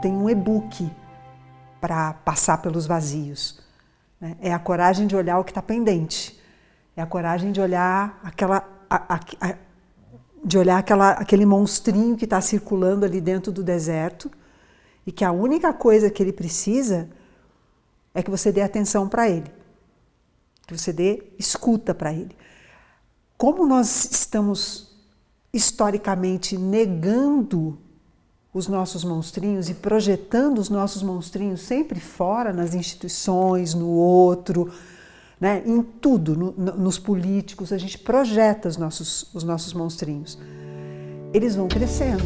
tem um e-book para passar pelos vazios. Né? É a coragem de olhar o que está pendente. É a coragem de olhar aquela, a, a, a, de olhar aquela, aquele monstrinho que está circulando ali dentro do deserto e que a única coisa que ele precisa é que você dê atenção para ele, que você dê escuta para ele. Como nós estamos historicamente negando os nossos monstrinhos e projetando os nossos monstrinhos sempre fora, nas instituições, no outro, né? em tudo, no, nos políticos, a gente projeta os nossos, os nossos monstrinhos. Eles vão crescendo.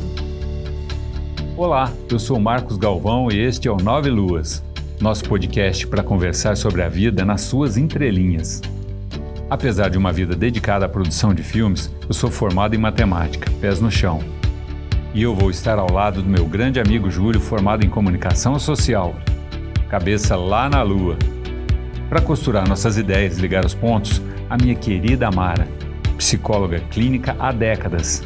Olá, eu sou Marcos Galvão e este é o Nove Luas, nosso podcast para conversar sobre a vida nas suas entrelinhas. Apesar de uma vida dedicada à produção de filmes, eu sou formado em matemática, pés no chão. E eu vou estar ao lado do meu grande amigo Júlio, formado em comunicação social. Cabeça lá na lua. Para costurar nossas ideias e ligar os pontos, a minha querida Amara, psicóloga clínica há décadas.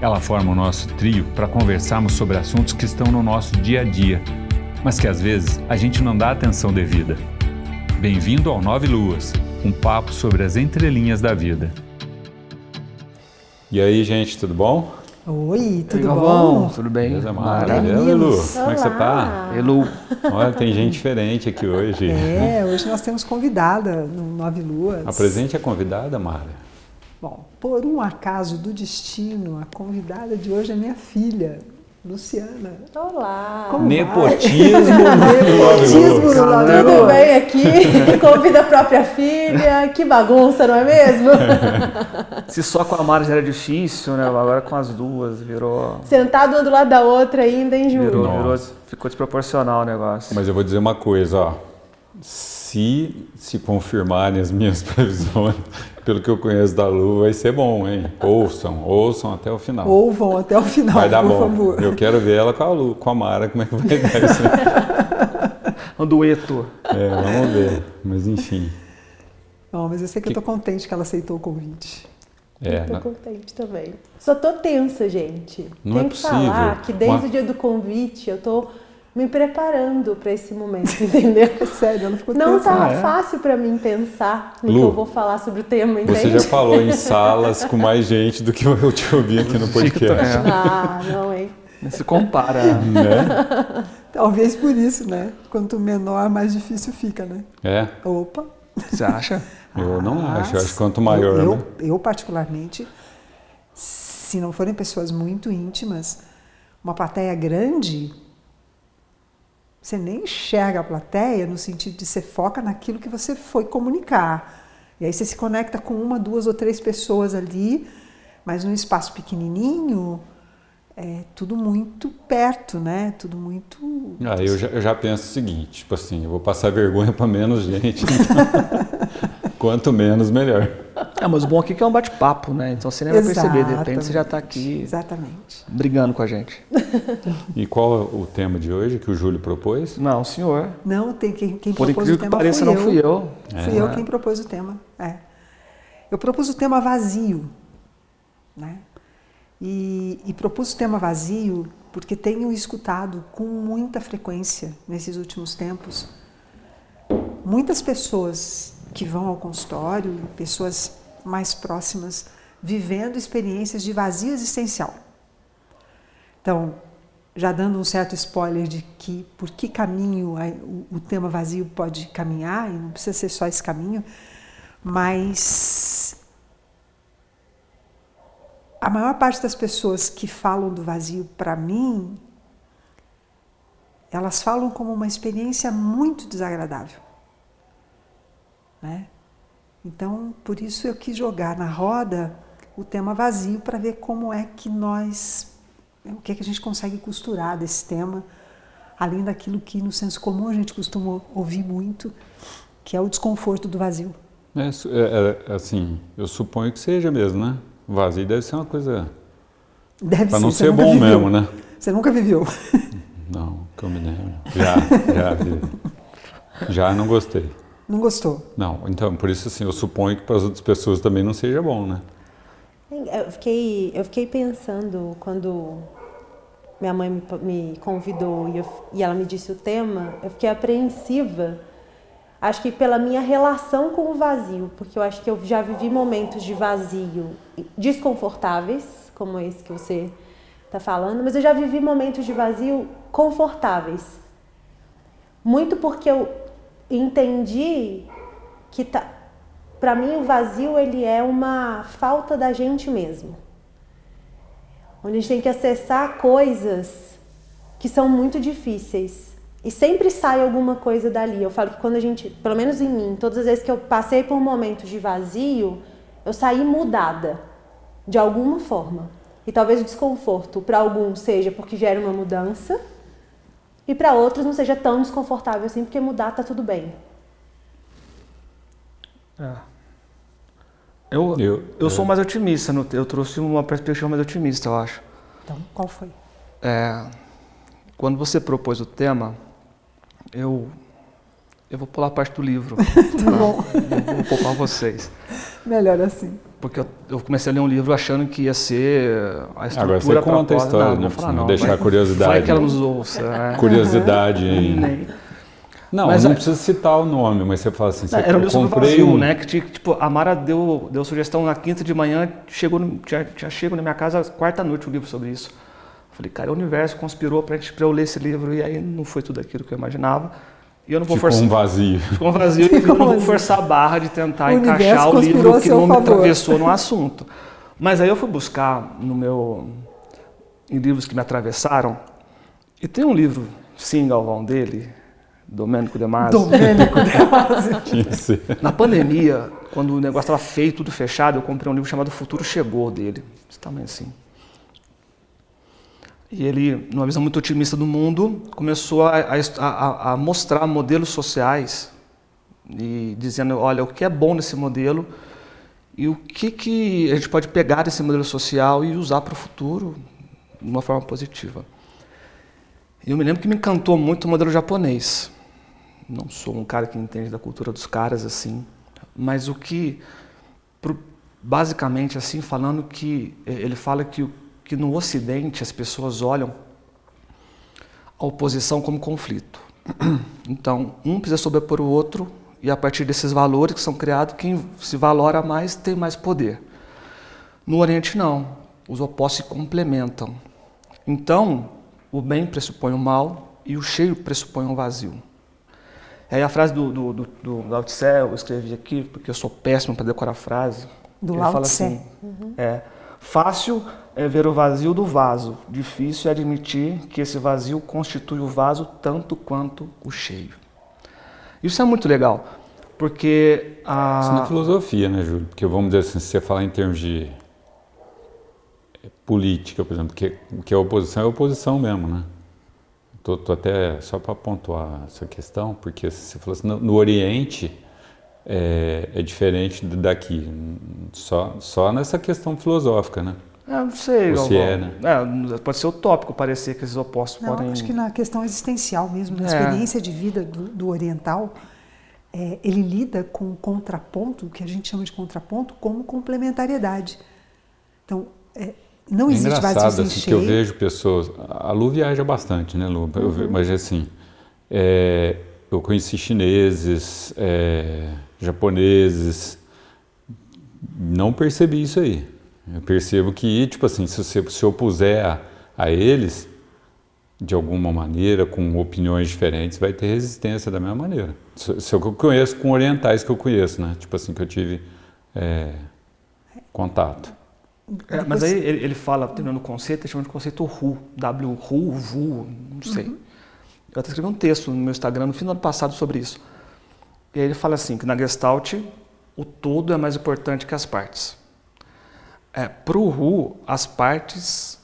Ela forma o nosso trio para conversarmos sobre assuntos que estão no nosso dia a dia, mas que às vezes a gente não dá atenção devida. Bem-vindo ao Nove Luas, um papo sobre as entrelinhas da vida. E aí, gente, tudo bom? Oi, tudo bom? Tudo bem? Beleza, Mara? Elu, como é que você tá? Elu. Olha, tem gente diferente aqui hoje. É, hoje nós temos convidada no Nove Luas. Apresente a convidada, Mara. Bom, por um acaso do destino, a convidada de hoje é minha filha, Luciana. Olá! Como Nepotismo Nepotismo no Tudo bem aqui? Convida a própria filha, que bagunça, não é mesmo? Se só com a Mara já era difícil, né? Agora com as duas virou. Sentado um do lado da outra ainda, hein, Júlio? Virou, virou ficou desproporcional o negócio. Mas eu vou dizer uma coisa, ó. Se se confirmarem as minhas previsões, pelo que eu conheço da Lu, vai ser bom, hein? Ouçam, ouçam até o final. Ou vão até o final, vai dar por bom. favor. Eu quero ver ela com a Lu, com a Mara, como é que vai dar isso. Um dueto. É, vamos ver. Mas enfim. Não, mas eu sei que, eu tô contente que ela aceitou o convite. É, Tô na- contente também. Só tô tensa, gente. Não Tem é que possível. falar que desde Uma- o dia do convite eu tô me preparando para esse momento, entendeu? É sério, ela ficou Não tá Ah, é? fácil para mim pensar no Lu, que eu vou falar sobre o tema, entende? Você já falou em salas com mais gente do que eu te ouvi aqui no podcast. É. Ah, não, hein? Não se compara. Né? Talvez por isso, né? Quanto menor, mais difícil fica, né? É, Opa! Você acha? eu não Ah, acho. Eu acho que quanto maior. Eu, né? eu, eu, particularmente, se não forem pessoas muito íntimas, uma plateia grande, você nem enxerga a plateia no sentido de você foca naquilo que você foi comunicar. E aí você se conecta com uma, duas ou três pessoas ali, mas num espaço pequenininho, é tudo muito perto, né? Tudo muito. Ah, eu já, eu já penso o seguinte, tipo assim, eu vou passar vergonha para menos gente. Quanto menos, melhor. É, mas o bom aqui é que é um bate-papo, né? Então você nem vai perceber. De repente você já tá aqui Exatamente. brigando com a gente. E qual é o tema de hoje que o Júlio propôs? Não, senhor. Não, tem quem, quem Por propôs o incrível que tema pareça, fui não fui eu. Fui eu É. quem propôs o tema. É. Eu propus o tema vazio. Né? E, e propus o tema vazio porque tenho escutado com muita frequência nesses últimos tempos muitas pessoas que vão ao consultório, pessoas mais próximas, vivendo experiências de vazio existencial. Então, já dando um certo spoiler de que por que caminho o, o tema vazio pode caminhar, e não precisa ser só esse caminho, mas a maior parte das pessoas que falam do vazio para mim, elas falam como uma experiência muito desagradável. Né? Então, por isso eu quis jogar na roda o tema vazio para ver como é que nós, o que é que a gente consegue costurar desse tema, além daquilo que no senso comum a gente costuma ouvir muito, que é o desconforto do vazio. É, é, é, assim, eu suponho que seja mesmo, né? O vazio deve ser uma coisa. Deve Para ser, não ser bom viveu. mesmo, né? Você nunca viveu. Não, que eu me lembro. Já, já vi. Já não gostei. Não gostou. Não, então, por isso assim, eu suponho que para as outras pessoas também não seja bom, né? Eu fiquei, eu fiquei pensando quando minha mãe me, me convidou e, eu, e ela me disse o tema, eu fiquei apreensiva. Acho que pela minha relação com o vazio, porque eu acho que eu já vivi momentos de vazio desconfortáveis, como esse que você está falando, mas eu já vivi momentos de vazio confortáveis. Muito porque eu entendi que tá, para mim o vazio ele é uma falta da gente mesmo onde a gente tem que acessar coisas que são muito difíceis. E sempre sai alguma coisa dali. Eu falo que quando a gente, pelo menos em mim, todas as vezes que eu passei por momentos de vazio, eu saí mudada, de alguma forma. E talvez o desconforto para alguns seja porque gera uma mudança, e para outros não seja tão desconfortável assim, porque mudar tá tudo bem. É. Eu, eu, eu é. sou mais otimista, eu trouxe uma perspectiva mais otimista, eu acho. Então, qual foi? É, quando você propôs o tema, eu, eu vou pular a parte do livro. tá bom. Eu vou poupar vocês. Melhor assim. Porque eu, eu, comecei a ler um livro achando que ia ser a estrutura Agora você conta a história, não, não, falar, não, deixar vai, curiosidade. Vai que ela nos ouça. Né? Curiosidade. Em... Não, mas não precisa citar o nome, mas você fala assim, você era um livro comprei vazio, um... né? Que tipo, a Mara deu, deu sugestão na quinta de manhã, chegou no, tinha, tinha chego na minha casa quarta noite o um livro sobre isso. Falei, cara, o universo conspirou para eu ler esse livro e aí não foi tudo aquilo que eu imaginava. E eu não vou Ficou forçar. um vazio. Ficou um vazio e eu não vou forçar a barra de tentar o encaixar o livro que não me atravessou no assunto. Mas aí eu fui buscar no meu em livros que me atravessaram e tem um livro, sim, Galvão dele, Domênico De Masi. Domênico De Masi. Na pandemia, quando o negócio estava feio, tudo fechado, eu comprei um livro chamado Futuro Chegou dele. Esse tamanho assim. E ele, numa visão muito otimista do mundo, começou a, a, a, mostrar modelos sociais e dizendo, olha, o que é bom nesse modelo e o que, que a gente pode pegar desse modelo social e usar para o futuro de uma forma positiva. E eu me lembro que me encantou muito o modelo japonês não sou um cara que entende da cultura dos caras assim, mas o que basicamente assim falando que eh, ele fala que que no Ocidente as pessoas olham a oposição como conflito. Então, um precisa sobrepor o outro e a partir desses valores que são criados, quem se valora mais tem mais poder. No Oriente não, os opostos se complementam. Então, o bem pressupõe o mal e o cheio pressupõe o vazio. Aí a frase do, do, do, do Lao Tse, eu escrevi aqui, porque eu sou péssimo para decorar a frase. Do Lao fala Tse. Assim, uhum. é, fácil é ver o vazio do vaso, difícil é admitir que esse vazio constitui o vaso tanto quanto o cheio. Isso é muito legal, porque a... Isso na filosofia, né, Júlio? Porque vamos dizer assim, se você falar em termos de política, por exemplo, que, que a oposição é oposição mesmo, né? Tô, tô até só para pontuar essa questão, porque você falou assim, no, no Oriente é, é, diferente daqui, só, só nessa questão filosófica, né? É, não sei, se é, né? É, pode ser utópico parecer que esses opostos não, podem. Acho que na questão existencial mesmo, na é. experiência de vida do, do oriental, é, ele lida com o contraponto, o que a gente chama de contraponto, como complementariedade. Então, é, não é existe engraçado assim, que eu vejo pessoas. A Lu viaja bastante, né, Lu? Uhum. mas assim, é, eu conheci chineses, é, japoneses, não percebi isso aí. Eu percebo que, tipo assim, se você se opuser a, a eles, de alguma maneira, com opiniões diferentes, vai ter resistência da mesma maneira. Se eu conheço com orientais que eu conheço, né? Tipo assim, que eu tive é, contato. É, mas aí ele, ele fala, terminando o conceito, ele chama de conceito RU, W, RU, VU, não sei. Uhum. Eu até escrevi um texto no meu Instagram no fim do ano passado sobre isso. E aí ele fala assim, que na Gestalt o todo é mais importante que as partes. É, Para o RU, as partes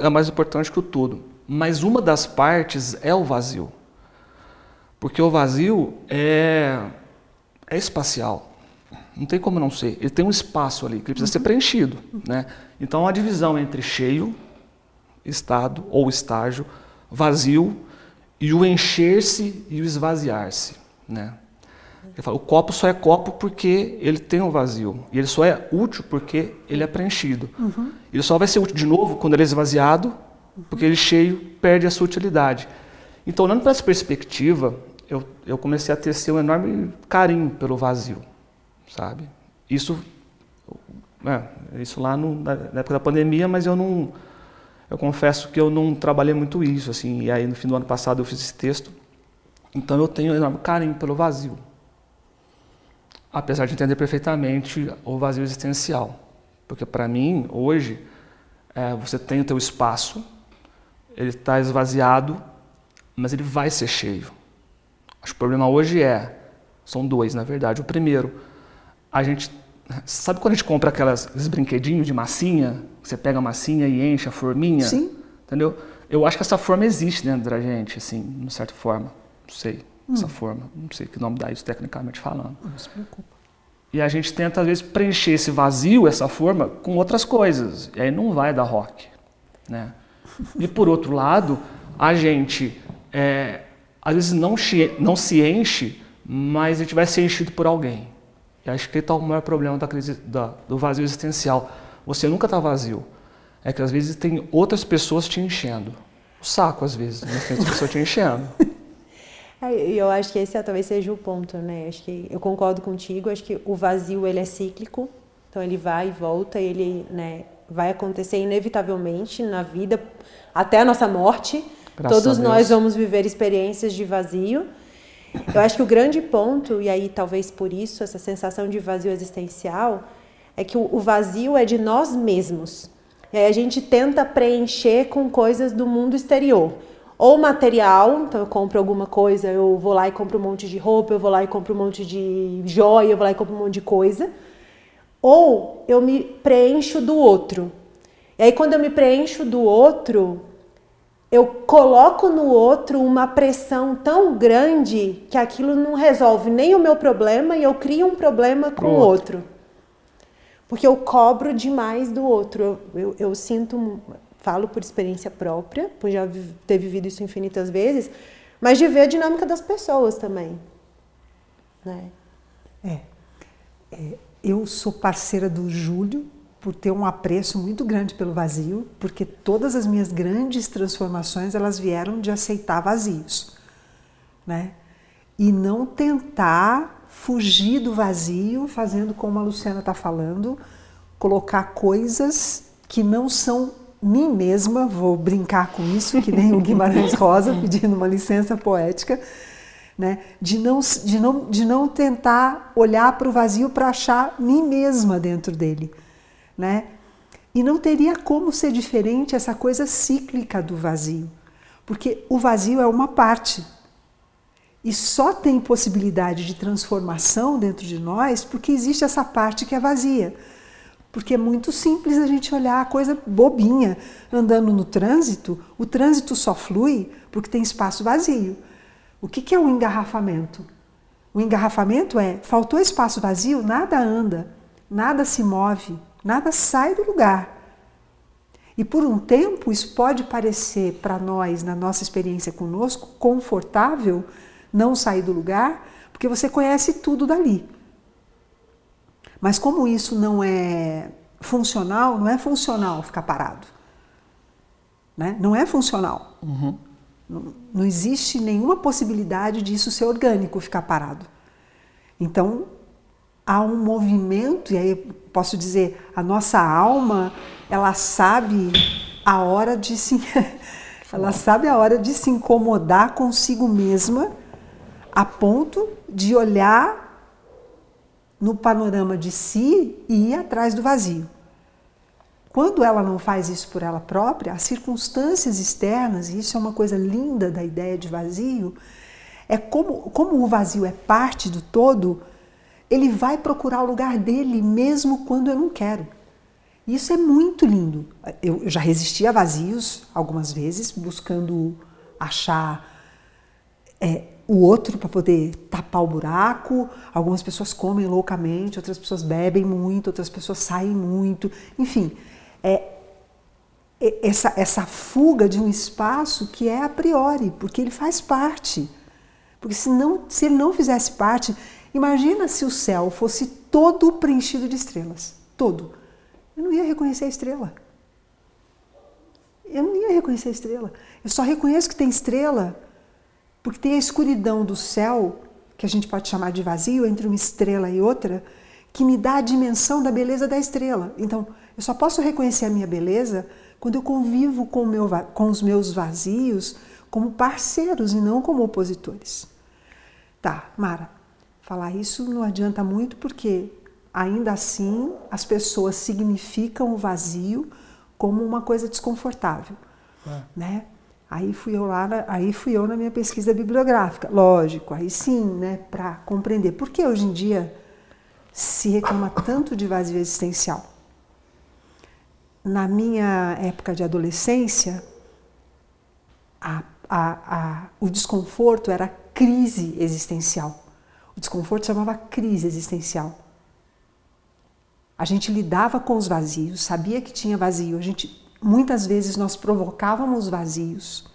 é mais importante que o todo. Mas uma das partes é o vazio. Porque o vazio é, é espacial. Não tem como não ser. Ele tem um espaço ali que ele precisa uhum. ser preenchido. Né? Então, a divisão entre cheio, estado ou estágio, vazio e o encher-se e o esvaziar-se. Né? Ele fala, o copo só é copo porque ele tem um vazio. E ele só é útil porque ele é preenchido. Uhum. Ele só vai ser útil de novo quando ele é esvaziado porque ele cheio perde a sua utilidade. Então, olhando para essa perspectiva, eu, eu comecei a ter um enorme carinho pelo vazio, sabe? Isso, é, isso lá no, na época da pandemia, mas eu não, eu confesso que eu não trabalhei muito isso, assim. E aí no fim do ano passado eu fiz esse texto, então eu tenho um enorme carinho pelo vazio, apesar de entender perfeitamente o vazio existencial, porque para mim hoje é, você tem o teu espaço, ele está esvaziado, mas ele vai ser cheio. Acho que o problema hoje é, são dois na verdade. O primeiro, a gente sabe quando a gente compra aquelas, aqueles brinquedinhos de massinha, você pega a massinha e enche a forminha, Sim. entendeu? Eu acho que essa forma existe dentro da gente, assim, de certa forma. Não sei, hum. essa forma, não sei que nome dá isso tecnicamente falando. Não se preocupa. E a gente tenta, às vezes, preencher esse vazio, essa forma, com outras coisas. E aí não vai dar rock. Né? E por outro lado, a gente é, às vezes não, não se enche, mas a gente vai ser enchido por alguém. E acho que está o maior problema da crise da, do vazio existencial. Você nunca está vazio. É que às vezes tem outras pessoas te enchendo. O saco, às vezes, mas tem outras pessoas te enchendo. E eu acho que esse talvez seja o ponto, né? Acho que eu concordo contigo. Acho que o vazio ele é cíclico, então ele vai e volta, ele, né, vai acontecer inevitavelmente na vida até a nossa morte. Graças Todos nós vamos viver experiências de vazio. Eu acho que o grande ponto, e aí talvez por isso essa sensação de vazio existencial, é que o vazio é de nós mesmos. E aí a gente tenta preencher com coisas do mundo exterior ou material, então eu compro alguma coisa, eu vou lá e compro um monte de roupa, eu vou lá e compro um monte de joia, eu vou lá e compro um monte de coisa, ou eu me preencho do outro. E aí quando eu me preencho do outro, eu coloco no outro uma pressão tão grande que aquilo não resolve nem o meu problema e eu crio um problema com o outro. Porque eu cobro demais do outro. Eu, eu, eu sinto falo por experiência própria, por já ter vivido isso infinitas vezes, mas de ver a dinâmica das pessoas também. Né? É. é. Eu sou parceira do Júlio por ter um apreço muito grande pelo vazio, porque todas as minhas grandes transformações elas vieram de aceitar vazios, né? E não tentar fugir do vazio, fazendo como a Luciana está falando, colocar coisas que não são mim mesma, vou brincar com isso, que nem o Guimarães Rosa pedindo uma licença poética, né? de, não, de, não, de não tentar olhar para o vazio para achar mim mesma dentro dele. Né? E não teria como ser diferente essa coisa cíclica do vazio, porque o vazio é uma parte. E só tem possibilidade de transformação dentro de nós porque existe essa parte que é vazia. Porque é muito simples a gente olhar a coisa bobinha. Andando no trânsito, o trânsito só flui porque tem espaço vazio. O que é o engarrafamento? O engarrafamento é: faltou espaço vazio, nada anda, nada se move, nada sai do lugar. E por um tempo isso pode parecer para nós, na nossa experiência conosco, confortável não sair do lugar, porque você conhece tudo dali. Mas como isso não é funcional, não é funcional ficar parado. Né? Não é funcional. Uhum. Não, não existe nenhuma possibilidade disso ser orgânico, ficar parado. Então, há um movimento, e aí posso dizer, a nossa alma, ela sabe a hora de se ela sabe a hora de se incomodar consigo mesma a ponto de olhar no panorama de si e ir atrás do vazio. Quando ela não faz isso por ela própria, as circunstâncias externas, e isso é uma coisa linda da ideia de vazio, é como, como o vazio é parte do todo, ele vai procurar o lugar dele mesmo quando eu não quero. Isso é muito lindo. Eu, já resisti a vazios algumas vezes, buscando achar é, o outro para poder tapar o buraco. Algumas pessoas comem loucamente, outras pessoas bebem muito, outras pessoas saem muito. Enfim, é, é essa, essa fuga de um espaço que é a priori, porque ele faz parte. Porque se, não, se ele não fizesse parte, imagina se o céu fosse todo preenchido de estrelas. Todo. Eu não ia reconhecer a estrela. eu não ia reconhecer a estrela. Eu só reconheço que tem estrela porque tem a escuridão do céu, que a gente pode chamar de vazio, entre uma estrela e outra, que me dá a dimensão da beleza da estrela. Então, eu só posso reconhecer a minha beleza quando eu convivo com, meu, com os meus vazios como parceiros e não como opositores. Tá, Mara, falar isso não adianta muito porque ainda assim as pessoas significam o vazio como uma coisa desconfortável, é. né? Aí fui eu lá, aí fui eu na minha pesquisa bibliográfica, lógico, aí sim, né, para compreender por que hoje em dia se reclama tanto de vazio existencial. Na minha época de adolescência, a, a, a, o desconforto era crise existencial. O desconforto chamava crise existencial. A gente lidava com os vazios, sabia que tinha vazio, a gente muitas vezes nós provocávamos vazios.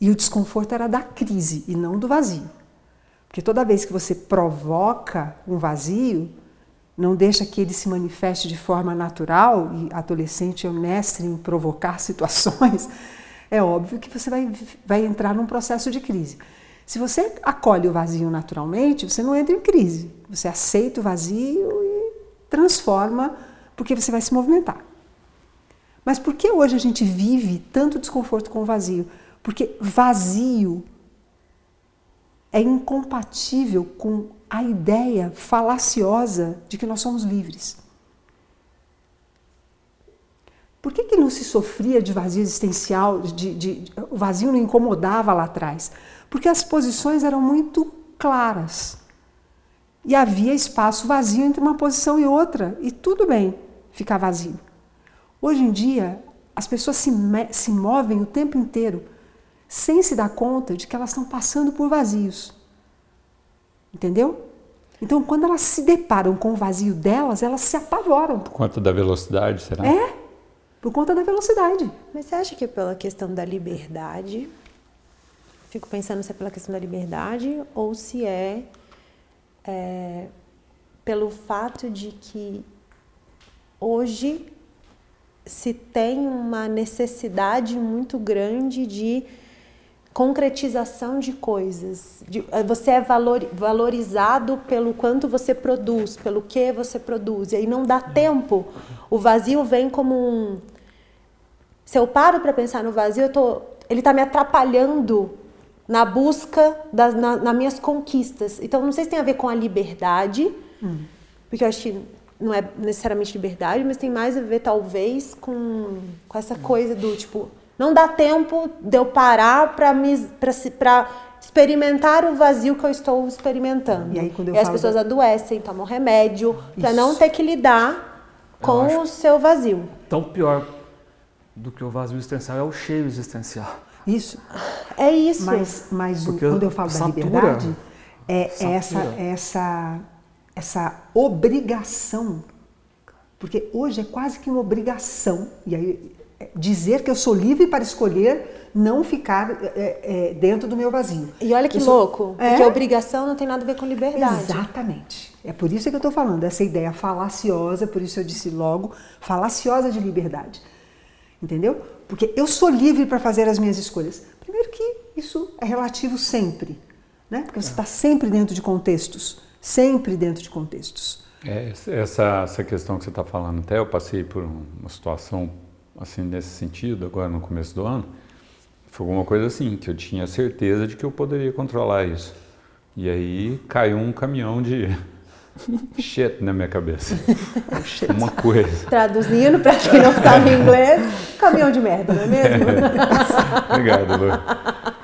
E o desconforto era da crise e não do vazio. Porque toda vez que você provoca um vazio, não deixa que ele se manifeste de forma natural, e adolescente é o mestre em provocar situações, é óbvio que você vai, vai entrar num processo de crise. Se você acolhe o vazio naturalmente, você não entra em crise. Você aceita o vazio e transforma, porque você vai se movimentar. Mas por que hoje a gente vive tanto desconforto com o vazio? Porque vazio é incompatível com a ideia falaciosa de que nós somos livres. Por que, que não se sofria de vazio existencial, de, de, de, o vazio não incomodava lá atrás? Porque as posições eram muito claras. E havia espaço vazio entre uma posição e outra, e tudo bem ficar vazio. Hoje em dia, as pessoas se, se movem o tempo inteiro sem se dar conta de que elas estão passando por vazios. Entendeu? Então, quando elas se deparam com o vazio delas, elas se apavoram. Por conta da velocidade, será? É, por conta da velocidade. Mas você acha que é pela questão da liberdade? Fico pensando se é pela questão da liberdade ou se é, é pelo fato de que hoje se tem uma necessidade muito grande de concretização de coisas. De, eh, você é valor, valorizado pelo quanto você produz, pelo que você produz. E aí não dá tempo. O vazio vem como um. Se eu paro para pensar no vazio, eu tô, ele está me atrapalhando na busca das na, nas minhas conquistas. Então não sei se tem a ver com a liberdade, hum. porque eu acho que não é necessariamente liberdade, mas tem mais a ver talvez com, com essa coisa do tipo não dá tempo de eu parar para experimentar o vazio que eu estou experimentando. E, aí, quando eu e as pessoas da... adoecem, tomam remédio, para não ter que lidar com o seu vazio. Tão pior do que o vazio existencial é o cheio existencial. Isso. É isso. Mas, mas o, quando eu falo satura, da liberdade, é essa, essa, essa obrigação. Porque hoje é quase que uma obrigação, e aí dizer que eu sou livre para escolher não ficar é, é, dentro do meu vazio. E olha que eu louco, sou... porque é? obrigação não tem nada a ver com liberdade. Exatamente. É por isso que eu estou falando, essa ideia falaciosa, por isso eu disse logo, falaciosa de liberdade. Entendeu? Porque eu sou livre para fazer as minhas escolhas. Primeiro que isso é relativo sempre, né? Porque você está sempre dentro de contextos, sempre dentro de contextos. É, essa, essa questão que você está falando, até eu passei por uma situação assim nesse sentido, agora no começo do ano, foi alguma coisa assim, que eu tinha certeza de que eu poderia controlar isso. E aí caiu um caminhão de shit na minha cabeça. Uma coisa. Traduzindo, para quem não sabe inglês, caminhão de merda, não é mesmo? É. Obrigado, Lu.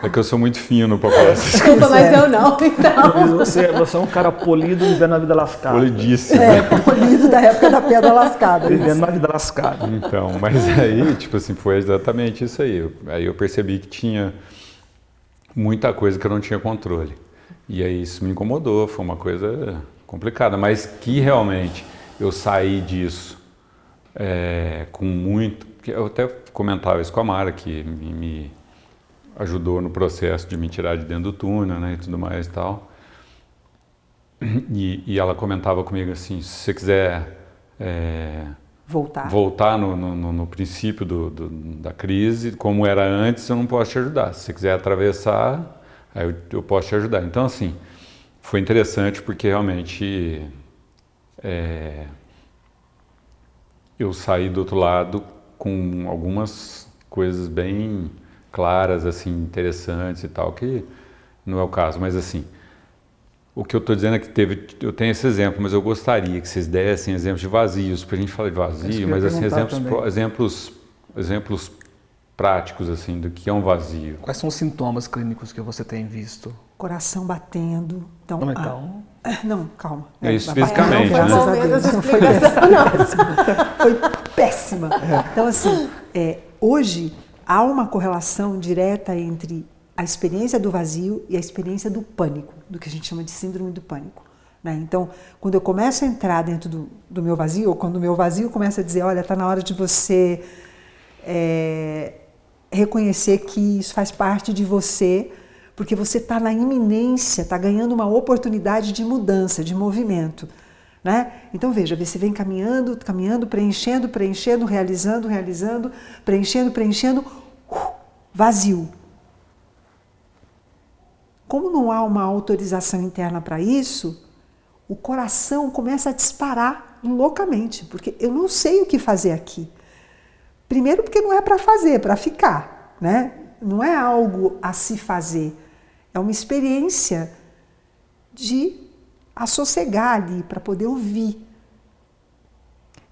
É que eu sou muito fino para falar essas Desculpa, mas eu não, então. Você, você é um cara polido vivendo a vida lascada. Polidíssimo. É, polido da época da pedra lascada. Vivendo a vida lascada. Então, mas aí, tipo assim, foi exatamente isso aí. Aí eu percebi que tinha muita coisa que eu não tinha controle. E aí isso me incomodou, foi uma coisa complicada, mas que realmente eu saí disso é, com muito. Eu até comentava isso com a Mara, que me, me, ajudou no processo de me tirar de dentro do túnel né, e tudo mais e tal. E, e ela comentava comigo assim: se você quiser é, voltar. Voltar no, no, no princípio do, do, da crise, como era antes, eu não posso te ajudar. Se você quiser atravessar, aí eu, eu posso te ajudar. Então, assim, foi interessante porque realmente é, eu saí do outro lado com algumas coisas bem claras, assim, interessantes e tal, que não é o caso, mas assim, o que eu estou dizendo é que teve, eu tenho esse exemplo, mas eu gostaria que vocês dessem exemplos de vazios, porque a gente fala de vazio, mas assim, exemplos, exemplos, exemplos práticos assim do que é um vazio. Quais são os sintomas clínicos que você tem visto? Coração batendo. Então, não, então... Ah, não calma. É isso fisicamente, não, né? Não foi péssima. Não. Foi péssima. Então, assim, é, hoje há uma correlação direta entre a experiência do vazio e a experiência do pânico, do que a gente chama de síndrome do pânico. Né? Então, quando eu começo a entrar dentro do, do meu vazio, ou quando o meu vazio começa a dizer, olha, está na hora de você é, reconhecer que isso faz parte de você, porque você está na iminência, está ganhando uma oportunidade de mudança, de movimento. Né? Então veja, você vem caminhando, caminhando, preenchendo, preenchendo, realizando, realizando, preenchendo, preenchendo, uh, vazio. Como não há uma autorização interna para isso, o coração começa a disparar loucamente, porque eu não sei o que fazer aqui. Primeiro porque não é para fazer, é para ficar, né? Não é algo a se fazer, é uma experiência de assossegar ali para poder ouvir.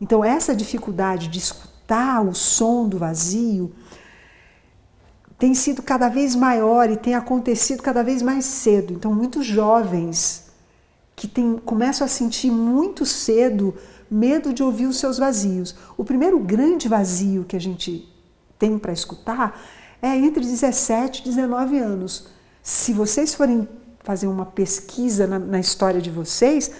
Então essa dificuldade de escutar o som do vazio, tem sido cada vez maior e tem acontecido cada vez mais cedo. Então, muitos jovens que tem, começam a sentir muito cedo medo de ouvir os seus vazios. O primeiro grande vazio que a gente tem para escutar é entre 17 e 19 anos. Se vocês forem fazer uma pesquisa na, na história de vocês,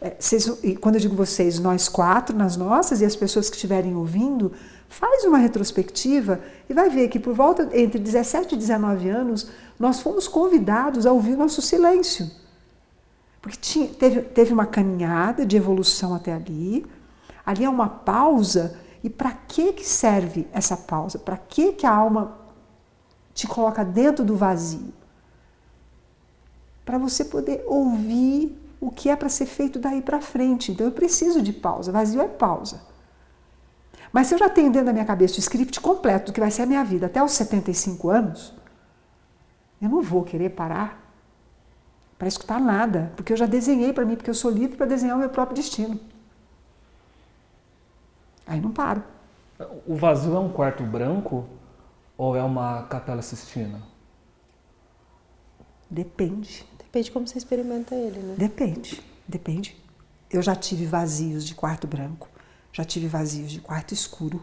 é, vocês, e quando eu digo vocês, nós quatro, nas nossas, e as pessoas que estiverem ouvindo, Faz uma retrospectiva e vai ver que por volta entre 17 e 19 anos nós fomos convidados a ouvir nosso silêncio. Porque tinha, teve, teve uma caminhada de evolução até ali, ali é uma pausa, e para que, que serve essa pausa? Para que, que a alma te coloca dentro do vazio? Para você poder ouvir o que é para ser feito daí para frente. Então eu preciso de pausa. Vazio é pausa. Mas se eu já tenho dentro da minha cabeça o script completo do que vai ser a minha vida até os 75 anos, eu não vou querer parar para escutar nada, porque eu já desenhei para mim, porque eu sou livre para desenhar o meu próprio destino. Aí não paro. O vazio é um quarto branco ou é uma capela sistina? Depende. Depende de como você experimenta ele, né? Depende, depende. Eu já tive vazios de quarto branco já tive vazios de quarto escuro,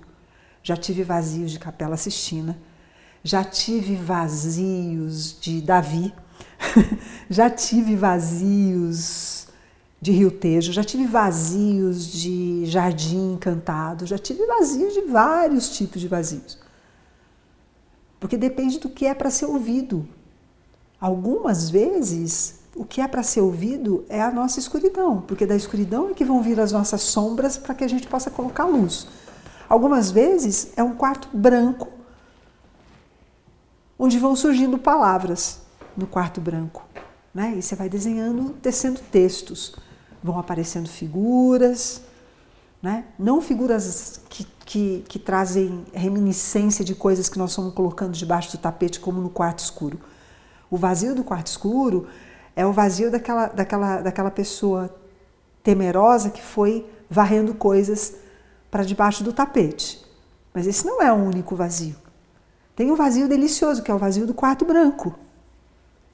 já tive vazios de Capela Sistina, já tive vazios de Davi, já tive vazios de Rio Tejo, já tive vazios de Jardim Encantado, já tive vazios de vários tipos de vazios. Porque depende do que é para ser ouvido. Algumas vezes o que é para ser ouvido é a nossa escuridão, porque da escuridão é que vão vir as nossas sombras para que a gente possa colocar luz. Algumas vezes é um quarto branco, onde vão surgindo palavras no quarto branco. Né? E você vai desenhando, tecendo textos. Vão aparecendo figuras, né? não figuras que, que, que trazem reminiscência de coisas que nós estamos colocando debaixo do tapete, como no quarto escuro. O vazio do quarto escuro é o vazio daquela, daquela, daquela pessoa temerosa que foi varrendo coisas para debaixo do tapete. Mas esse não é o único vazio. Tem um vazio delicioso, que é o vazio do quarto branco.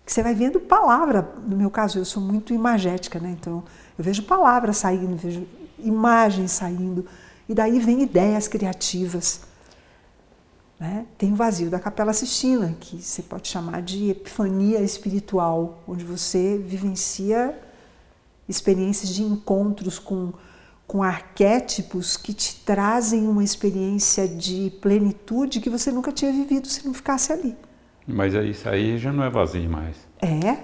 Que você vai vendo palavra. No meu caso, eu sou muito imagética, né? Então, eu vejo palavras saindo, vejo imagens saindo. E daí vem ideias criativas. Né? Tem o vazio da Capela Sistina, que você pode chamar de epifania espiritual, onde você vivencia experiências de encontros com, com arquétipos que te trazem uma experiência de plenitude que você nunca tinha vivido se não ficasse ali. Mas isso aí já não é vazio mais. É.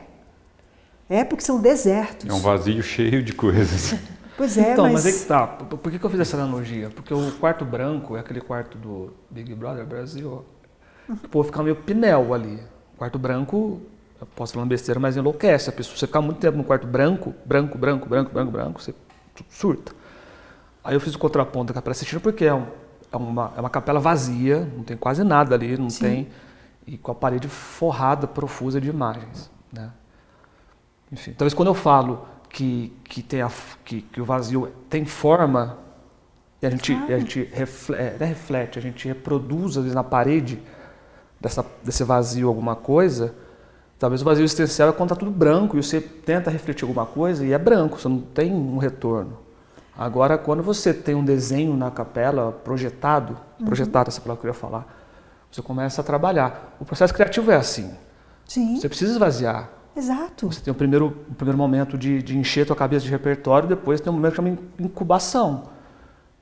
É porque são desertos. É um vazio cheio de coisas. Pois é, então, mas... mas aí que tá. Por que, que eu fiz essa analogia? Porque o quarto branco é aquele quarto do Big Brother Brasil. O povo fica meio pinel ali. O quarto branco, eu posso falar uma besteira, mas enlouquece. A pessoa, você ficar muito tempo no quarto branco, branco, branco, branco, branco, branco, você surta. Aí eu fiz o contraponto da Capela Sistina porque é, um- é uma, é uma capela vazia, não tem quase nada ali, não Sim. tem. E com a parede forrada, profusa de imagens. Né? Enfim, talvez quando eu falo que, que, tem a, que, que o vazio tem forma, e a gente, e a gente reflete, é, reflete, a gente reproduz às vezes na parede dessa, desse vazio alguma coisa, talvez o vazio existencial é quando está tudo branco e você tenta refletir alguma coisa e é branco, você não tem um retorno. Agora, quando você tem um desenho na capela projetado, projetado essa palavra que eu ia falar, você começa a trabalhar. O processo criativo é assim. Sim, Você precisa esvaziar. exato. Você tem o primeiro, o primeiro momento de, de encher tua cabeça de repertório, depois tem um momento que chama incubação.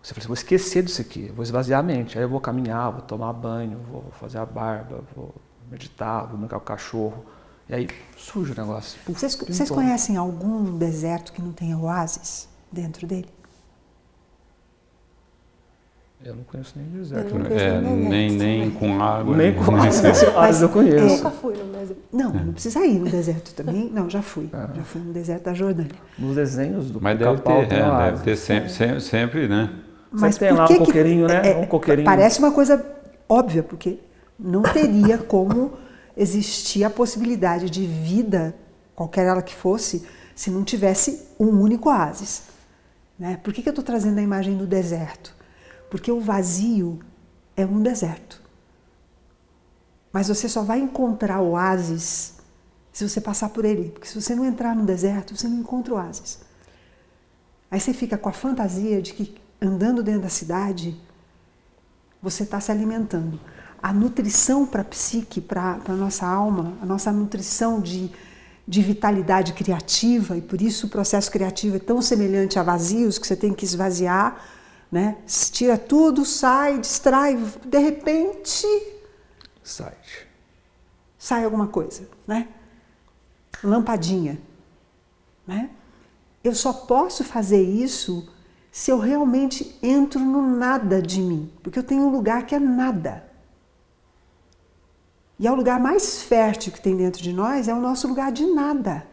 Você fala assim, vou esquecer disso aqui, vou esvaziar a mente. Aí eu vou caminhar, vou tomar banho, vou fazer a barba, vou meditar, vou brincar com o cachorro. E aí surge o negócio. Puf, Vocês, vocês conhecem algum deserto que não tenha oásis dentro dele? Eu não conheço nem deserto. Eu não né? conheço É, nem nem, deserto nem também. com água. Nem com mais- as eu conheço. Nunca fui no deserto. Não, não precisa ir no deserto também. Não, já fui. Ah. Já fui no deserto da Jordânia. Nos desenhos do Mas deve ter, tem é, deve asa. ter sempre, sempre, sempre, né? Mas tem por lá um que que- coqueirinho, né? Um coqueirinho. Parece uma coisa óbvia, porque não teria como existir a possibilidade de vida, qualquer ela que fosse, se não tivesse um único oásis. Né? Por que, que eu estou trazendo a imagem do deserto? Porque o vazio é um deserto. Mas você só vai encontrar oásis se você passar por ele. Porque se você não entrar no deserto, você não encontra oásis. Aí você fica com a fantasia de que andando dentro da cidade, você está se alimentando. A nutrição para a psique, para a nossa alma, a nossa nutrição de, de vitalidade criativa, e por isso o processo criativo é tão semelhante a vazios que você tem que esvaziar, né? tira tudo, sai, distrai, de repente Site. sai alguma coisa, né? Lampadinha, né? Eu só posso fazer isso se eu realmente entro no nada de mim, porque eu tenho um lugar que é nada. E é o lugar mais fértil que tem dentro de nós, é o nosso lugar de nada.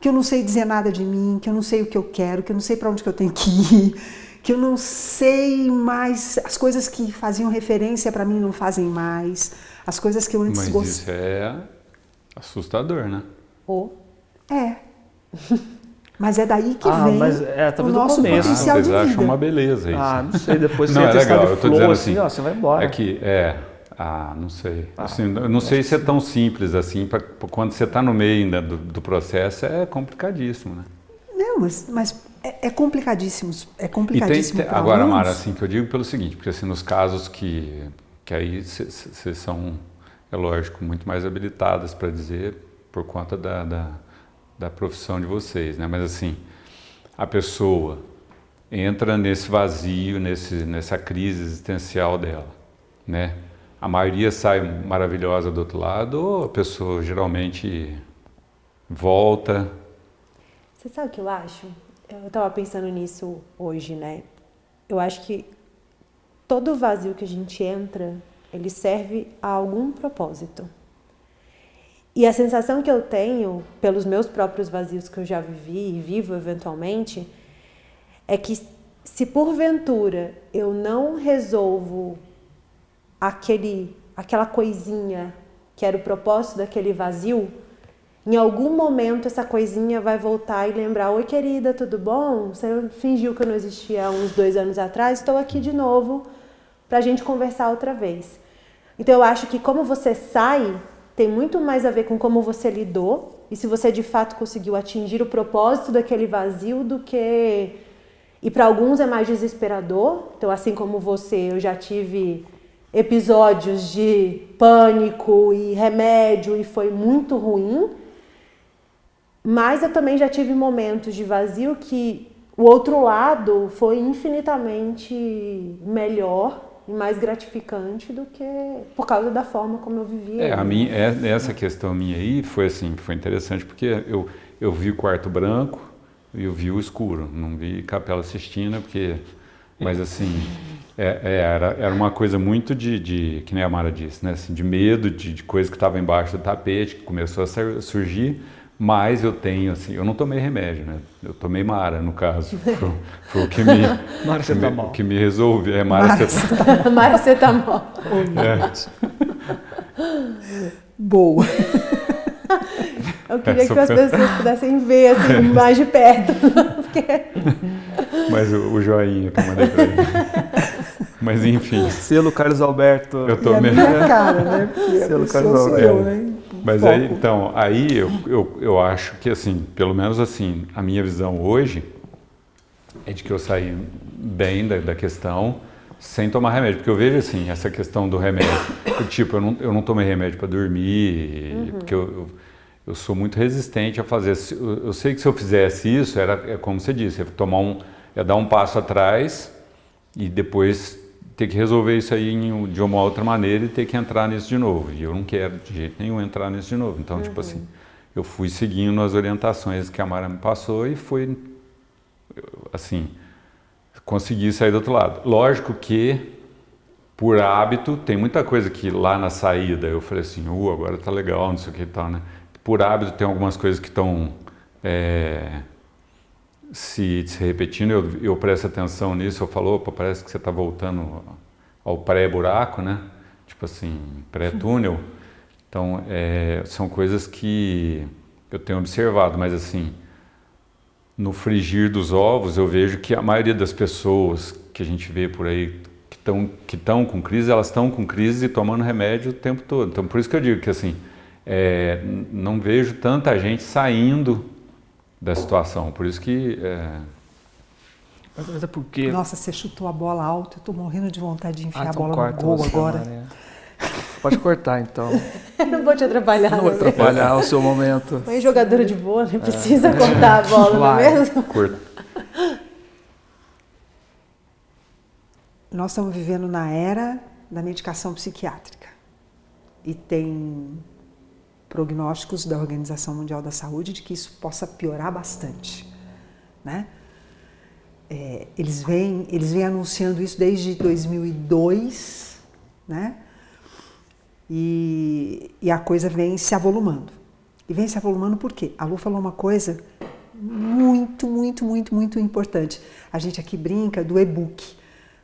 Que eu não sei dizer nada de mim, que eu não sei o que eu quero, que eu não sei para onde que eu tenho que ir, que eu não sei mais as coisas que faziam referência para mim não fazem mais, as coisas que eu antes Mas gostava. isso é assustador, né? Ou É. Mas é daí que Ah, vem mas é, o talvez no nosso começo. potencial vocês de acham vida. uma beleza isso. Ah, não sei, depois Não, você é entra em estado legal, eu tô flow, dizendo assim, assim, ó, você vai embora. É que, é, ah, não sei. Assim, eu não sei se é tão simples assim, pra, pra quando você está no meio ainda do, do processo, é complicadíssimo, né? Não, mas, mas é, é complicadíssimo. É tem, complicadíssimo tem- pra agora. Mara, assim, que eu digo pelo seguinte, porque assim, nos casos que, que aí vocês são, é lógico, muito mais habilitadas para dizer por conta da, da, da profissão de vocês, né? Mas assim, a pessoa entra nesse vazio, nesse, nessa crise existencial dela, né? A maioria sai maravilhosa do outro lado ou a pessoa geralmente volta Você sabe o que eu acho? Eu estava pensando nisso hoje, né? Eu acho que todo vazio que a gente entra, ele serve a algum propósito. E a sensação que eu tenho, pelos meus próprios vazios que eu já vivi e vivo eventualmente, é que se porventura eu não resolvo aquele, aquela coisinha que era o propósito daquele vazio, em algum momento essa coisinha vai voltar e lembrar: Oi, querida, tudo bom? Você fingiu que eu não existia há uns dois anos atrás, estou aqui de novo para a gente conversar outra vez. Então eu acho que como você sai tem muito mais a ver com como você lidou e se você de fato conseguiu atingir o propósito daquele vazio do que. E para alguns é mais desesperador. Então, assim como você, eu já tive episódios de pânico e remédio e foi muito ruim. Mas eu também já tive momentos de vazio que o outro lado foi infinitamente melhor e mais gratificante do que por causa da forma como eu vivia. É, a minha, é- essa questão minha aí foi assim, foi interessante porque eu, eu vi o quarto branco eu vi o escuro, não vi Capela Sistina, porque. Mas assim, é, é, era, era uma coisa muito de, de, que nem a Mara disse, né? Assim, de medo, de, de coisa que estava embaixo do tapete, que começou a surgir. Mas eu tenho, assim, eu não tomei remédio, né? Eu tomei Mara, no caso. Foi, foi o que me, Mara que me, mal. que me resolve. É Mara Maracetamol. É. Boa. Eu queria que as pessoas pudessem ver assim, mais de perto. Porque... Mas o, o joinha que eu mandei pra ele. Mas enfim. Selo Carlos Alberto. Eu tô e a mesmo. minha cara, né? Porque Selo Carlos Alberto. eu, né? Mas Foco. aí, então, aí eu, eu, eu acho que, assim, pelo menos assim, a minha visão hoje é de que eu saí bem da, da questão sem tomar remédio. Porque eu vejo, assim, essa questão do remédio. Eu, tipo, eu não, eu não tomei remédio para dormir, porque eu, eu, eu sou muito resistente a fazer. Eu, eu sei que se eu fizesse isso, era é como você disse, é tomar um, é dar um passo atrás e depois ter que resolver isso aí de uma outra maneira e ter que entrar nisso de novo. E eu não quero de jeito nenhum entrar nisso de novo. Então, tipo assim, eu fui seguindo as orientações que a Mara me passou e foi, assim, consegui sair do outro lado. Lógico que, por hábito, tem muita coisa que lá na saída eu falei assim, uh, agora tá legal, não sei o que e tal, né? Por hábito tem algumas coisas que estão é, se, se repetindo, eu, eu presto atenção nisso, eu falo, opa, parece que você está voltando ao pré-buraco, né? Tipo assim, pré-túnel. Então, é, são coisas que eu tenho observado, mas assim, no frigir dos ovos, eu vejo que a maioria das pessoas que a gente vê por aí que estão que estão com crise, elas estão com crise e tomando remédio o tempo todo. Então, por isso que eu digo que assim, é, não vejo tanta gente saindo da situação. Por isso que é, Mas, mas é porque. Nossa, você chutou a bola alta, eu tô morrendo de vontade de enfiar Ah, a então bola corta no gol você, agora. Maria. Pode cortar então. não vou te atrapalhar. Não vou né? atrapalhar o seu momento. Mas jogadora de vôlei precisa cortar a bola, não é mesmo? curto. Nós estamos vivendo na era da medicação psiquiátrica e tem prognósticos da Organização Mundial da Saúde de que isso possa piorar bastante, né? É, eles vêm eles vêm anunciando isso desde 2002, né? E, e a coisa vem se avolumando. E vem se avolumando por quê? A Lu falou uma coisa muito, muito, muito, muito importante. A gente aqui brinca do e-book.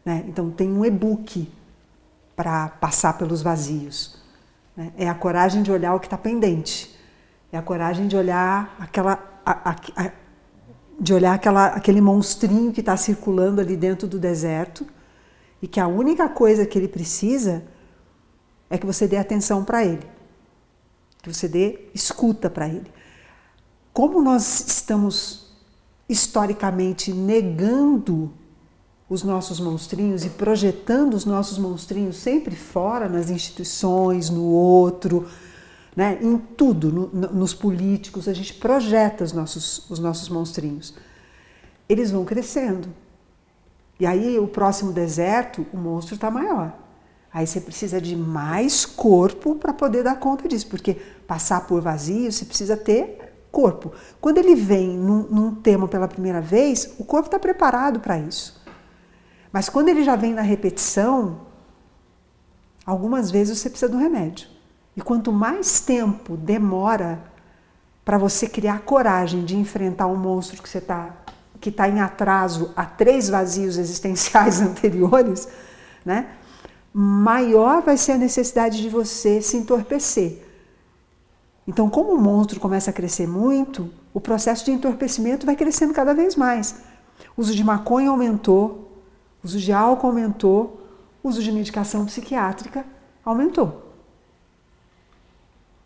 Né? Então, tem um e-book para passar pelos vazios. Né? É a coragem de olhar o que está pendente. É a coragem de olhar aquela, a- a- a- de olhar aquela, aquele monstrinho que está circulando ali dentro do deserto e que a única coisa que ele precisa é que você dê atenção para ele, que você dê escuta para ele. Como nós estamos historicamente negando os nossos monstrinhos e projetando os nossos monstrinhos sempre fora, nas instituições, no outro, né? em tudo, no- no- nos políticos, a gente projeta os nossos, os nossos monstrinhos. Eles vão crescendo. E aí, o próximo deserto, o monstro está maior. Aí você precisa de mais corpo para poder dar conta disso, porque passar por vazio você precisa ter corpo. Quando ele vem num, num tema pela primeira vez, o corpo está preparado para isso. Mas quando ele já vem na repetição, algumas vezes você precisa um remédio. E quanto mais tempo demora para você criar coragem de enfrentar um monstro que você está que está em atraso a três vazios existenciais anteriores, né? maior vai ser a necessidade de você se entorpecer. Então, como o monstro começa a crescer muito, o processo de entorpecimento vai crescendo cada vez mais. O uso de maconha aumentou, uso de álcool aumentou, o uso de medicação psiquiátrica aumentou.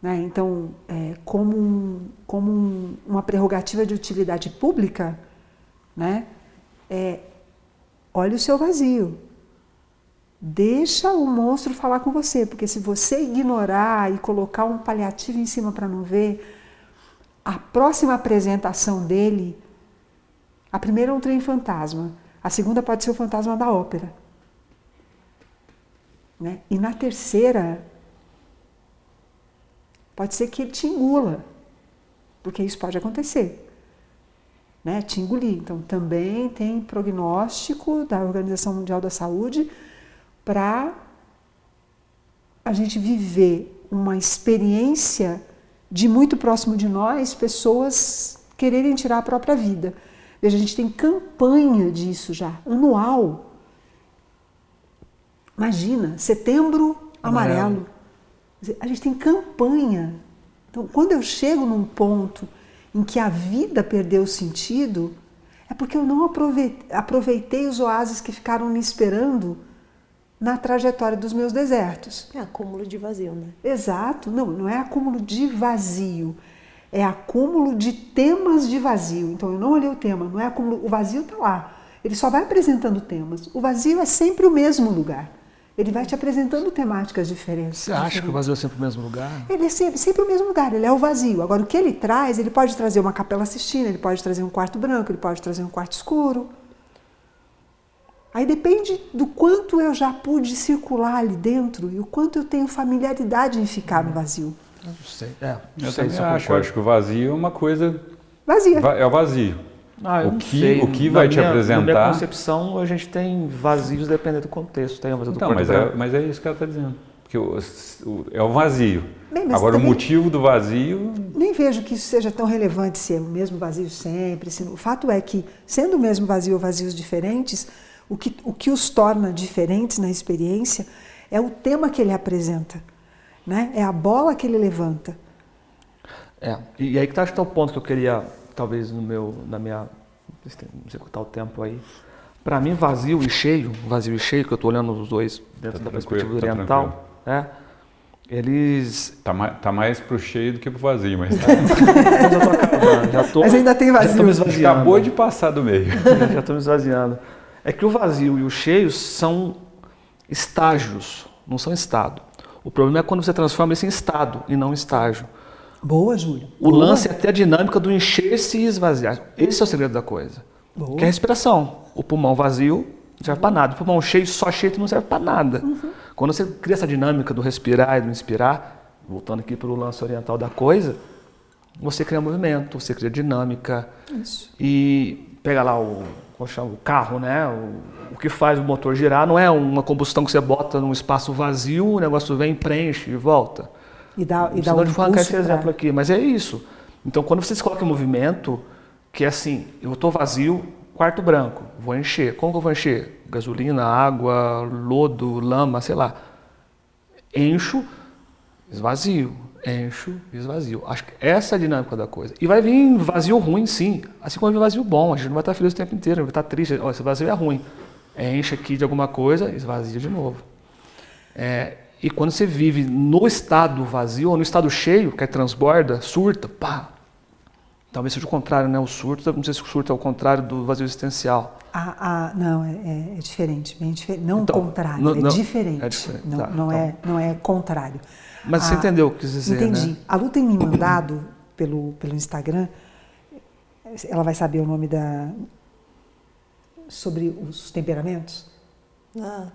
Né? Então, é, como, um- como um- uma prerrogativa de utilidade pública, né? é, olhe o seu vazio. Deixa o monstro falar com você, porque se você ignorar e colocar um paliativo em cima para não ver, a próxima apresentação dele, a primeira é um trem fantasma, a segunda pode ser o fantasma da ópera. Né? E na terceira, pode ser que ele te engula, porque isso pode acontecer. né, te engolir. Então, também tem prognóstico da Organização Mundial da Saúde para a gente viver uma experiência de muito próximo de nós, pessoas quererem tirar a própria vida. Veja, a gente tem campanha disso já, anual. Imagina, setembro amarelo. A gente tem campanha. Então, quando eu chego num ponto em que a vida perdeu sentido, é porque eu não aproveitei os oásis que ficaram me esperando na trajetória dos meus desertos. É acúmulo de vazio, né? Exato. Não, não é acúmulo de vazio. É acúmulo de temas de vazio. Então eu não olhei o tema, não é acúmulo. O vazio está lá. Ele só vai apresentando temas. O vazio é sempre o mesmo lugar. Ele vai te apresentando temáticas diferentes. Você acha que o vazio é sempre o mesmo lugar? Ele é sempre, sempre, o mesmo lugar, ele é o vazio. Agora, o que ele traz, ele pode trazer uma capela sistina, ele pode trazer um quarto branco, ele pode trazer um quarto escuro. Aí depende do quanto eu já pude circular ali dentro e o quanto eu tenho familiaridade em ficar no vazio. Eu não sei. É, eu sei também acho. Eu acho que o vazio é uma coisa. Vazia. É o vazio. Ah, o, que, sei. o que vai te apresentar. Na minha concepção, a gente tem vazios dependendo do contexto. Tem vazio do então, mas é, mas é isso que ela está dizendo. Porque o, o, é o vazio. Bem, Agora, o motivo do vazio. Nem vejo que isso seja tão relevante ser o mesmo vazio sempre. o fato é que, sendo o mesmo vazio ou vazios diferentes, o que, o que os torna diferentes na experiência é o tema que ele apresenta. Né? É a bola que ele levanta. É, e aí que está o ponto que eu queria talvez no meu, na minha, executar o tempo aí. Para mim, vazio e cheio, vazio e cheio, que eu estou olhando os dois dentro tá da perspectiva tá oriental, é, eles... Tá mais, tá mais pro cheio do que pro vazio, mas tá... já tô já mas ainda tem vazio. me esvaziando. Acabou de passar do meio. já estou me esvaziando. É que o vazio e o cheio são estágios, não são estado. O problema é quando você transforma isso em estado e não em estágio. Boa, Júlio. O Boa. lance é até a dinâmica do encher-se e esvaziar. Esse é o segredo da coisa. Boa. Que é a respiração. O pulmão vazio não serve para nada. O pulmão cheio, só cheio, não serve para nada. Uhum. Quando você cria essa dinâmica do respirar e do inspirar, voltando aqui para o lance oriental da coisa, você cria movimento, você cria dinâmica. Isso. E pega lá o, o carro, né? O, o, que faz o motor girar não é uma combustão que você bota num espaço vazio, o negócio vem, preenche e volta. E dá, e dá um de arrancar esse exemplo aqui, mas é isso. Então, quando você se coloca em movimento, que é assim, eu estou vazio, quarto branco, vou encher. Como que eu vou encher? Gasolina, água, lodo, lama, sei lá. Encho, esvazio. Encho, esvazio. Acho que essa é a dinâmica da coisa. E vai vir vazio ruim, sim. Assim como vai vir vazio bom. A gente não vai estar feliz o tempo inteiro, vai estar triste. Olha, esse vazio é ruim. Enche aqui de alguma coisa, esvazia de novo. É, e quando você vive no estado vazio ou no estado cheio, que é transborda, surta, pá. Talvez seja o contrário, né? O surto, não sei se o surto é o contrário do vazio existencial. Ah, ah não, é, é, é diferente, bem diferente. Não então, contrário, não, é não, diferente. É diferente. Não, tá, não, então. é, não é contrário. Mas você ah, entendeu o que quis dizer, Entendi. Né? A Lu tem me mandado pelo, pelo Instagram, ela vai saber o nome da... sobre os temperamentos. Ah.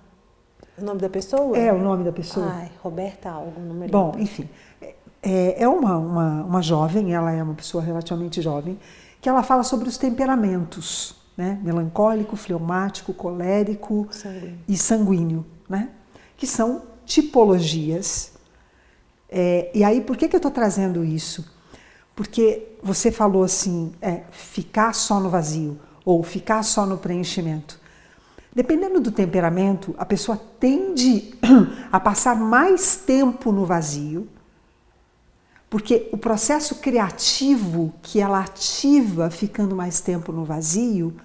O nome da pessoa? É, o nome da pessoa. Ai, Roberta algo, não me lembro. Bom, enfim. É, é uma, uma, uma jovem, ela é uma pessoa relativamente jovem, que ela fala sobre os temperamentos, né? Melancólico, fleumático, colérico sanguíneo. e sanguíneo, né? Que são tipologias. É, e aí, por que, que eu estou trazendo isso? Porque você falou assim, é, ficar só no vazio ou ficar só no preenchimento. Dependendo do temperamento, a pessoa tende a passar mais tempo no vazio, porque o processo criativo que ela ativa ficando mais tempo no vazio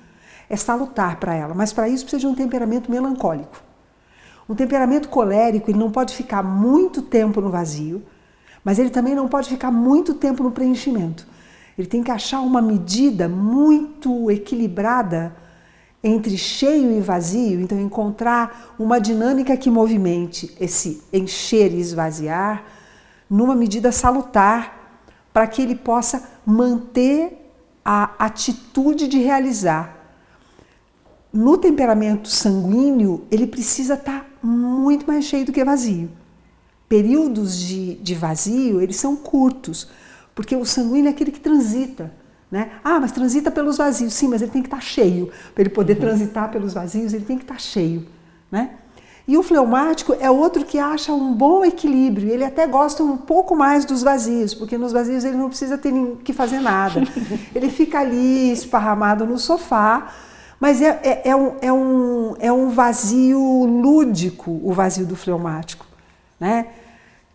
é salutar para ela, mas para isso precisa de um temperamento melancólico. Um temperamento colérico, ele não pode ficar muito tempo no vazio, mas ele também não pode ficar muito tempo no preenchimento. Ele tem que achar uma medida muito equilibrada entre cheio e vazio, então encontrar uma dinâmica que movimente esse encher e esvaziar numa medida salutar para que ele possa manter a atitude de realizar. No temperamento sanguíneo, ele precisa estar tá muito mais cheio do que vazio. Períodos de, de vazio, eles são curtos, porque o sanguíneo é aquele que transita, Né? Ah, mas transita pelos vazios. Sim, mas ele tem que estar cheio. Para ele poder uhum. transitar pelos vazios, ele tem que estar cheio. Né? E o fleumático é outro que acha um bom equilíbrio. Ele até gosta um pouco mais dos vazios, porque nos vazios ele não precisa ter que fazer nada. ele fica ali esparramado no sofá, mas é, é, é, um, é, um, é um vazio lúdico, o vazio do fleumático. Né?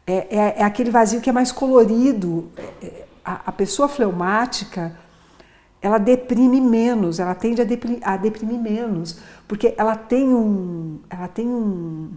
É, é, é aquele vazio que é mais colorido. É, é, a, a pessoa fleumática ela deprime menos, ela tende a deprimir, a deprimir menos, porque ela tem um, ela tem um,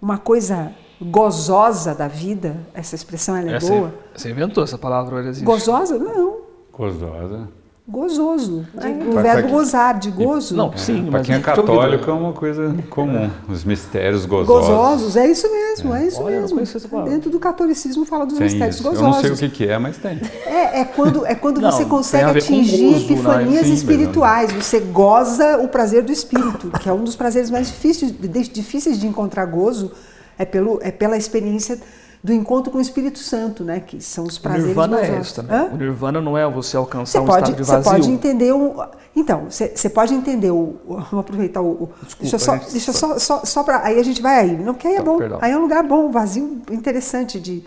uma coisa gozosa da vida. Essa expressão ela é essa, boa. Você inventou essa palavra, ela existe. Gozosa? Não. Gozosa gozoso. De, o verbo gozar, de gozo. Não, sim, para quem é católico é uma coisa comum. Os mistérios gozosos. Gozosos, é isso mesmo, é, é isso Olha, mesmo. Dentro do catolicismo fala dos tem mistérios isso. gozosos. Eu não sei o que, que é, mas tem. É, é quando, é quando não, você consegue atingir gozo, epifanias sim, espirituais. Você goza o prazer do espírito, que é um dos prazeres mais difíceis, difíceis de encontrar gozo, é, pelo, é pela experiência do encontro com o Espírito Santo, né? Que são os prazeres. O nirvana é isso também. Hã? O nirvana não é você alcançar você um pode, estado de vazio. Você pode entender o, então você, você pode entender o, vamos aproveitar o, Desculpa, deixa só, gente, deixa só, só, só para aí a gente vai aí, não que aí é então, bom, perdão. aí é um lugar bom, vazio, interessante de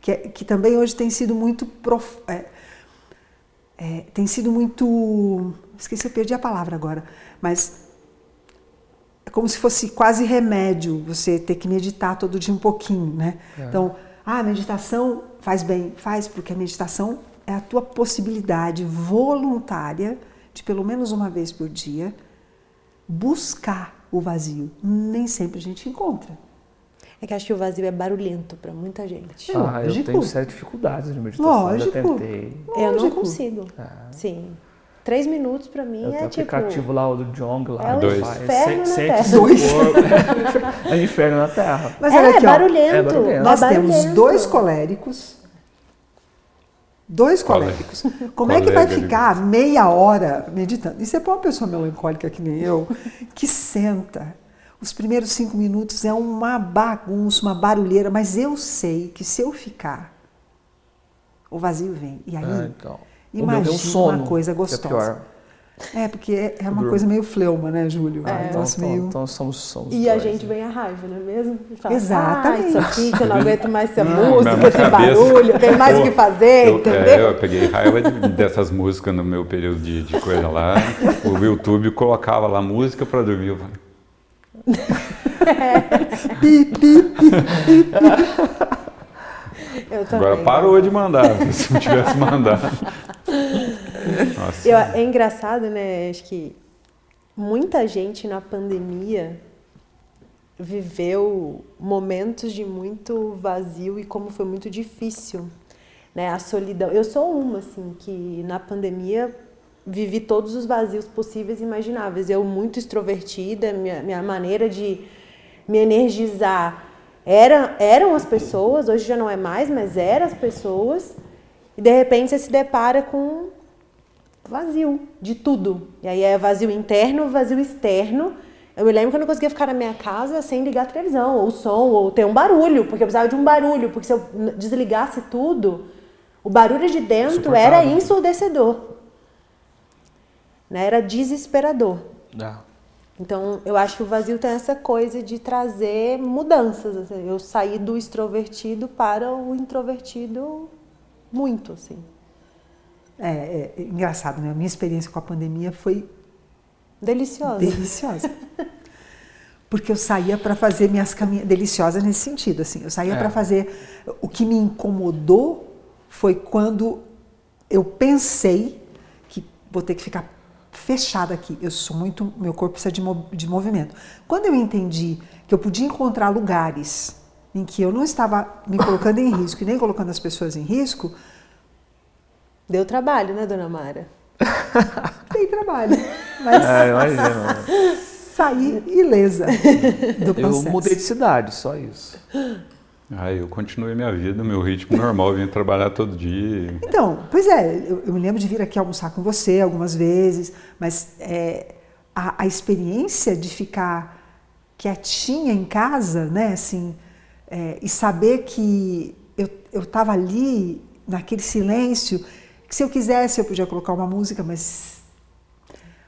que, que também hoje tem sido muito prof, é, é, tem sido muito esqueci eu perdi a palavra agora, mas é como se fosse quase remédio você ter que meditar todo dia um pouquinho, né? É. Então, ah, a meditação faz bem, faz porque a meditação é a tua possibilidade voluntária de pelo menos uma vez por dia buscar o vazio. Nem sempre a gente encontra. É que acho que o vazio é barulhento para muita gente. Ah, eu tenho sérias dificuldades de meditação. Lógico. Eu tentei. Eu não consigo. Ah. Sim. Três minutos pra mim eu é tipo. O aplicativo lá, o do Jong lá. É o Dois. inferno sem, na terra. Dois. é inferno na terra. Mas é, aqui, barulhento. é barulhento. Nós é temos dois coléricos. Dois coléricos. Como é que vai ficar meia hora meditando? Isso é para uma pessoa melancólica que nem eu, que senta. Os primeiros cinco minutos é uma bagunça, uma barulheira, mas eu sei que se eu ficar, o vazio vem. E aí, ah, então. Imagina um sono, uma coisa gostosa. É, é, porque é, é uma coisa meio fleuma, né, Júlio? É. Então, então, meio... então somos, somos E dois, a gente né? vem a raiva, não é mesmo? Fala, Exatamente. Ah, isso aqui, que eu não aguento mais essa não, música, esse cabeça... barulho, tem mais o que fazer, eu, entendeu? É, eu peguei raiva de, dessas músicas no meu período de, de coisa lá. o YouTube colocava lá música para dormir. Eu falei... É. pi, pi, pi, Agora parou de mandar, se não tivesse mandado. Eu, é engraçado, né? Acho que muita gente na pandemia viveu momentos de muito vazio e como foi muito difícil, né? A solidão. Eu sou uma assim que na pandemia vivi todos os vazios possíveis e imagináveis. Eu muito extrovertida, minha, minha maneira de me energizar era, eram as pessoas, hoje já não é mais, mas eram as pessoas, e de repente você se depara com vazio de tudo. E aí é vazio interno, vazio externo. Eu me lembro que eu não conseguia ficar na minha casa sem ligar a televisão, ou o som, ou ter um barulho, porque eu precisava de um barulho, porque se eu desligasse tudo, o barulho de dentro era ensurdecedor. Né? Era desesperador. É. Então, eu acho que o vazio tem essa coisa de trazer mudanças. Assim. Eu saí do extrovertido para o introvertido muito, assim. É, é, engraçado, né? A minha experiência com a pandemia foi deliciosa. Deliciosa. Porque eu saía para fazer minhas caminhadas deliciosa nesse sentido, assim. Eu saía é. para fazer o que me incomodou foi quando eu pensei que vou ter que ficar fechada aqui. Eu sou muito, meu corpo precisa de, de movimento. Quando eu entendi que eu podia encontrar lugares em que eu não estava me colocando em risco e nem colocando as pessoas em risco, deu trabalho, né, dona Mara? Dei trabalho, mas é, imagino. saí ilesa do processo. Eu mudei de cidade, só isso. Ah, eu continuei minha vida, meu ritmo normal, vinha trabalhar todo dia. Então, pois é, eu, eu, me lembro de vir aqui almoçar com você algumas vezes, mas é, a, a, experiência de ficar quietinha em casa, né, assim, é, e saber que eu estava ali naquele silêncio que se eu quisesse eu podia colocar uma música, mas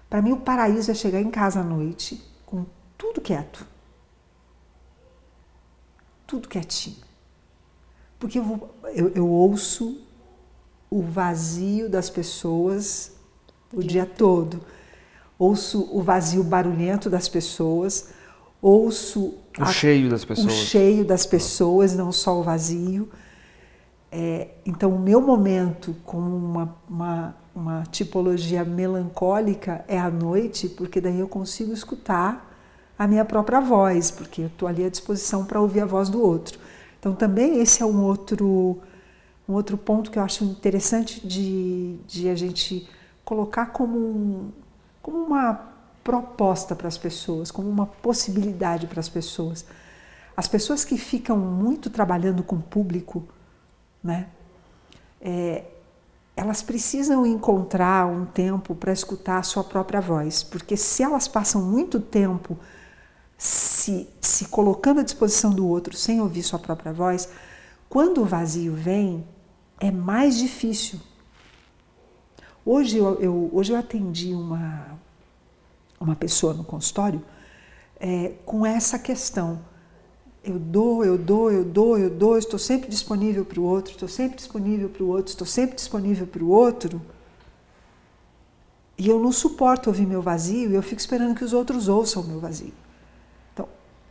para mim o paraíso é chegar em casa à noite com tudo quieto. Tudo quietinho. Porque eu, vou, eu, eu ouço o vazio das pessoas o dia todo. Ouço o vazio barulhento das pessoas, ouço o a, cheio das pessoas. O cheio das pessoas, não só o vazio. É, então, o meu momento com uma, uma, uma tipologia melancólica é à noite, porque daí eu consigo escutar a minha própria voz, porque eu estou ali à disposição para ouvir a voz do outro. Então, também esse é um outro, um outro ponto que eu acho interessante de, de a gente colocar como, um, como uma proposta para as pessoas, como uma possibilidade para as pessoas. As pessoas que ficam muito trabalhando com o público, né? É, elas precisam encontrar um tempo para escutar a sua própria voz, porque se elas passam muito tempo se, se colocando à disposição do outro sem ouvir sua própria voz, quando o vazio vem, é mais difícil. Hoje eu, eu hoje eu atendi uma, uma pessoa no consultório é, com essa questão eu dou, eu dou, eu dou, eu dou, estou sempre disponível para o outro, estou sempre disponível para o outro, estou sempre disponível para o outro. E eu não suporto ouvir meu vazio e eu fico esperando que os outros ouçam o meu vazio.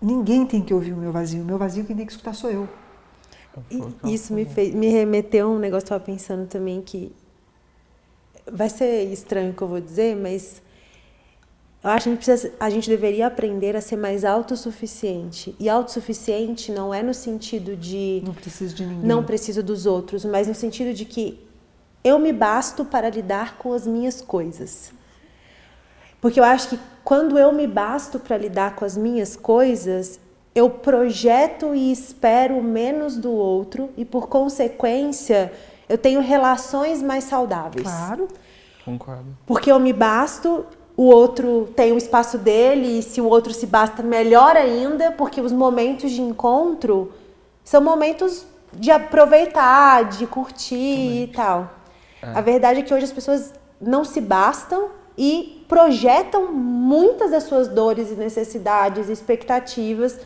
Ninguém tem que ouvir o meu vazio. O meu vazio quem tem que escutar sou eu. Isso me, fez, me remeteu a um negócio que eu estava pensando também que vai ser estranho o que eu vou dizer, mas eu acho que a gente, precisa, a gente deveria aprender a ser mais autossuficiente. E autossuficiente não é no sentido de. Não preciso de ninguém. Não preciso dos outros, mas no sentido de que eu me basto para lidar com as minhas coisas. Porque eu acho que quando eu me basto para lidar com as minhas coisas, eu projeto e espero menos do outro e, por consequência, eu tenho relações mais saudáveis. Claro. Concordo. Porque eu me basto o outro tem o espaço dele e se o outro se basta, melhor ainda, porque os momentos de encontro são momentos de aproveitar, de curtir e tal. É. A verdade é que hoje as pessoas não se bastam e projetam muitas das suas dores e necessidades e expectativas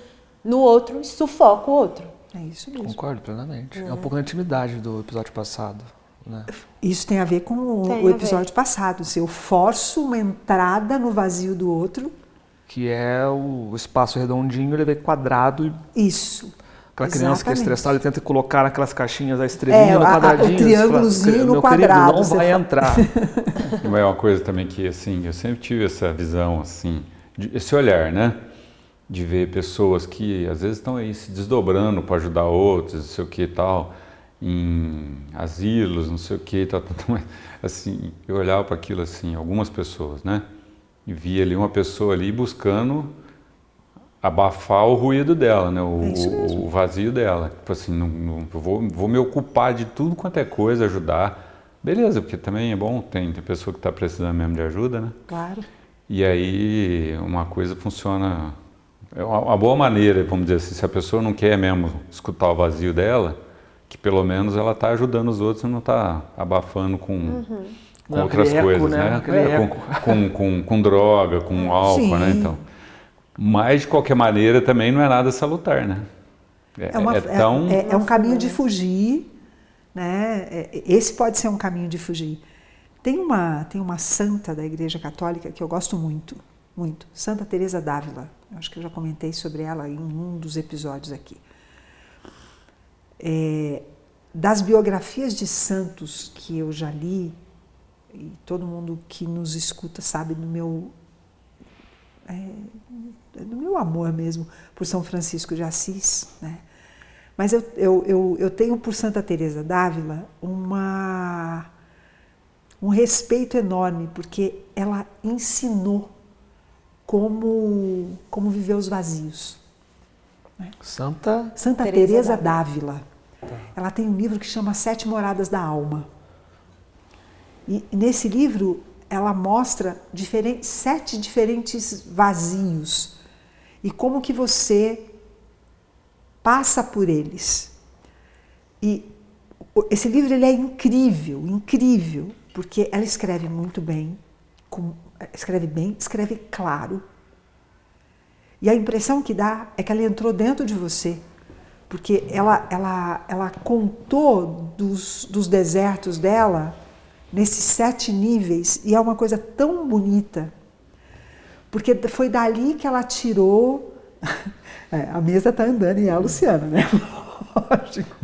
no outro e sufocam o outro. É isso mesmo. Concordo plenamente. É, é um pouco da intimidade do episódio passado. Né? Isso tem a ver com o, o episódio passado. Se eu forço uma entrada no vazio do outro. Que é o espaço redondinho, ele vem quadrado e. Isso. Aquela criança que é estressada, tenta colocar naquelas caixinhas a estrelinha é, no quadradinho. o triângulozinho no quadrado. Querido, não vai entrar. é uma coisa também que, assim, eu sempre tive essa visão, assim, de, esse olhar, né? De ver pessoas que às vezes estão aí se desdobrando para ajudar outros, não sei o que e tal em asilos, não sei o que, tá, tá, tá, assim, eu olhava para aquilo assim, algumas pessoas, né? E via ali uma pessoa ali buscando abafar o ruído dela, né? O, é o vazio dela. Tipo assim, não, não, vou, vou me ocupar de tudo quanto é coisa, ajudar. Beleza, porque também é bom, tem, tem pessoa que está precisando mesmo de ajuda, né? Claro. E aí uma coisa funciona, é uma, uma boa maneira, vamos dizer assim, se a pessoa não quer mesmo escutar o vazio dela, que pelo menos ela está ajudando os outros e não está abafando com, uhum. com outras coisas, né? né? É, com, com, com, com, droga, com álcool, né? Sim. né? Então, mas de qualquer maneira também não é nada salutar, né? É, é, uma, é tão... é, é um caminho de fugir, né? É, esse pode ser um caminho de fugir. Tem uma, tem uma santa da Igreja Católica que eu gosto muito, muito, Santa Teresa d'Ávila. Acho que eu já comentei sobre ela em um dos episódios aqui é, das biografias de santos que eu já li, e todo mundo que nos escuta sabe do meu, é, do meu amor mesmo por São Francisco de Assis, né? Mas eu, eu, eu, eu tenho por Santa Teresa d'Ávila uma um respeito enorme porque ela ensinou como como viver os vazios. Né? Santa Santa Teresa d'Ávila. Tá. Ela tem um livro que chama Sete Moradas da Alma. E nesse livro ela mostra sete diferentes vazios e como que você passa por eles. E esse livro ele é incrível, incrível, porque ela escreve muito bem, com, escreve bem, escreve claro. E a impressão que dá é que ela entrou dentro de você, porque ela, ela, ela contou dos, dos desertos dela nesses sete níveis e é uma coisa tão bonita, porque foi dali que ela tirou. É, a mesa está andando e é a Luciana, né? Lógico.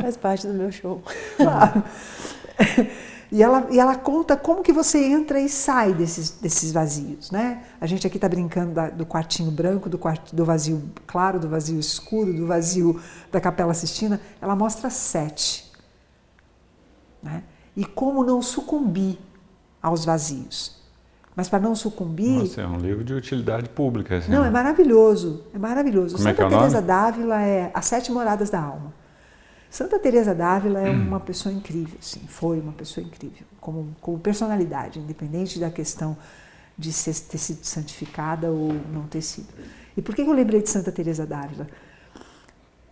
Faz parte do meu show. Claro. E ela, e ela conta como que você entra e sai desses, desses vazios, né? A gente aqui está brincando da, do quartinho branco, do, quart, do vazio claro, do vazio escuro, do vazio da Capela Sistina. Ela mostra sete. Né? E como não sucumbir aos vazios. Mas para não sucumbir. Nossa, é um livro de utilidade pública. Assim. Não, é maravilhoso. É maravilhoso. Como Santa é é Teresa d'Ávila é As Sete Moradas da Alma. Santa Teresa d'Ávila é uma pessoa incrível, sim, foi uma pessoa incrível, como, como personalidade, independente da questão de ser, ter sido santificada ou não ter sido. E por que eu lembrei de Santa Teresa d'Ávila?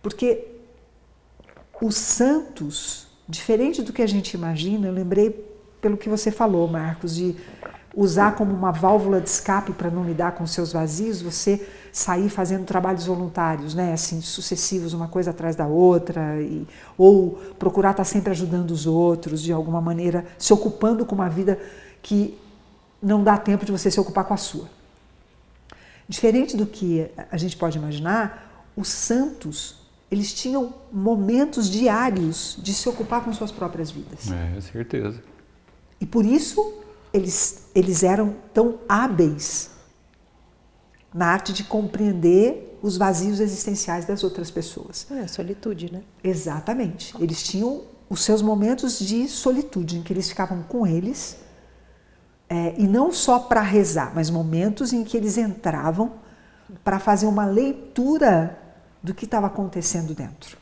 Porque os santos, diferente do que a gente imagina, eu lembrei pelo que você falou, Marcos, de usar como uma válvula de escape para não lidar com seus vazios, você sair fazendo trabalhos voluntários, né, assim, sucessivos, uma coisa atrás da outra, e, ou procurar estar sempre ajudando os outros de alguma maneira, se ocupando com uma vida que não dá tempo de você se ocupar com a sua. Diferente do que a gente pode imaginar, os santos eles tinham momentos diários de se ocupar com suas próprias vidas. É, certeza. E por isso eles, eles eram tão hábeis na arte de compreender os vazios existenciais das outras pessoas. É, solitude, né? Exatamente. Eles tinham os seus momentos de solitude, em que eles ficavam com eles, é, e não só para rezar, mas momentos em que eles entravam para fazer uma leitura do que estava acontecendo dentro.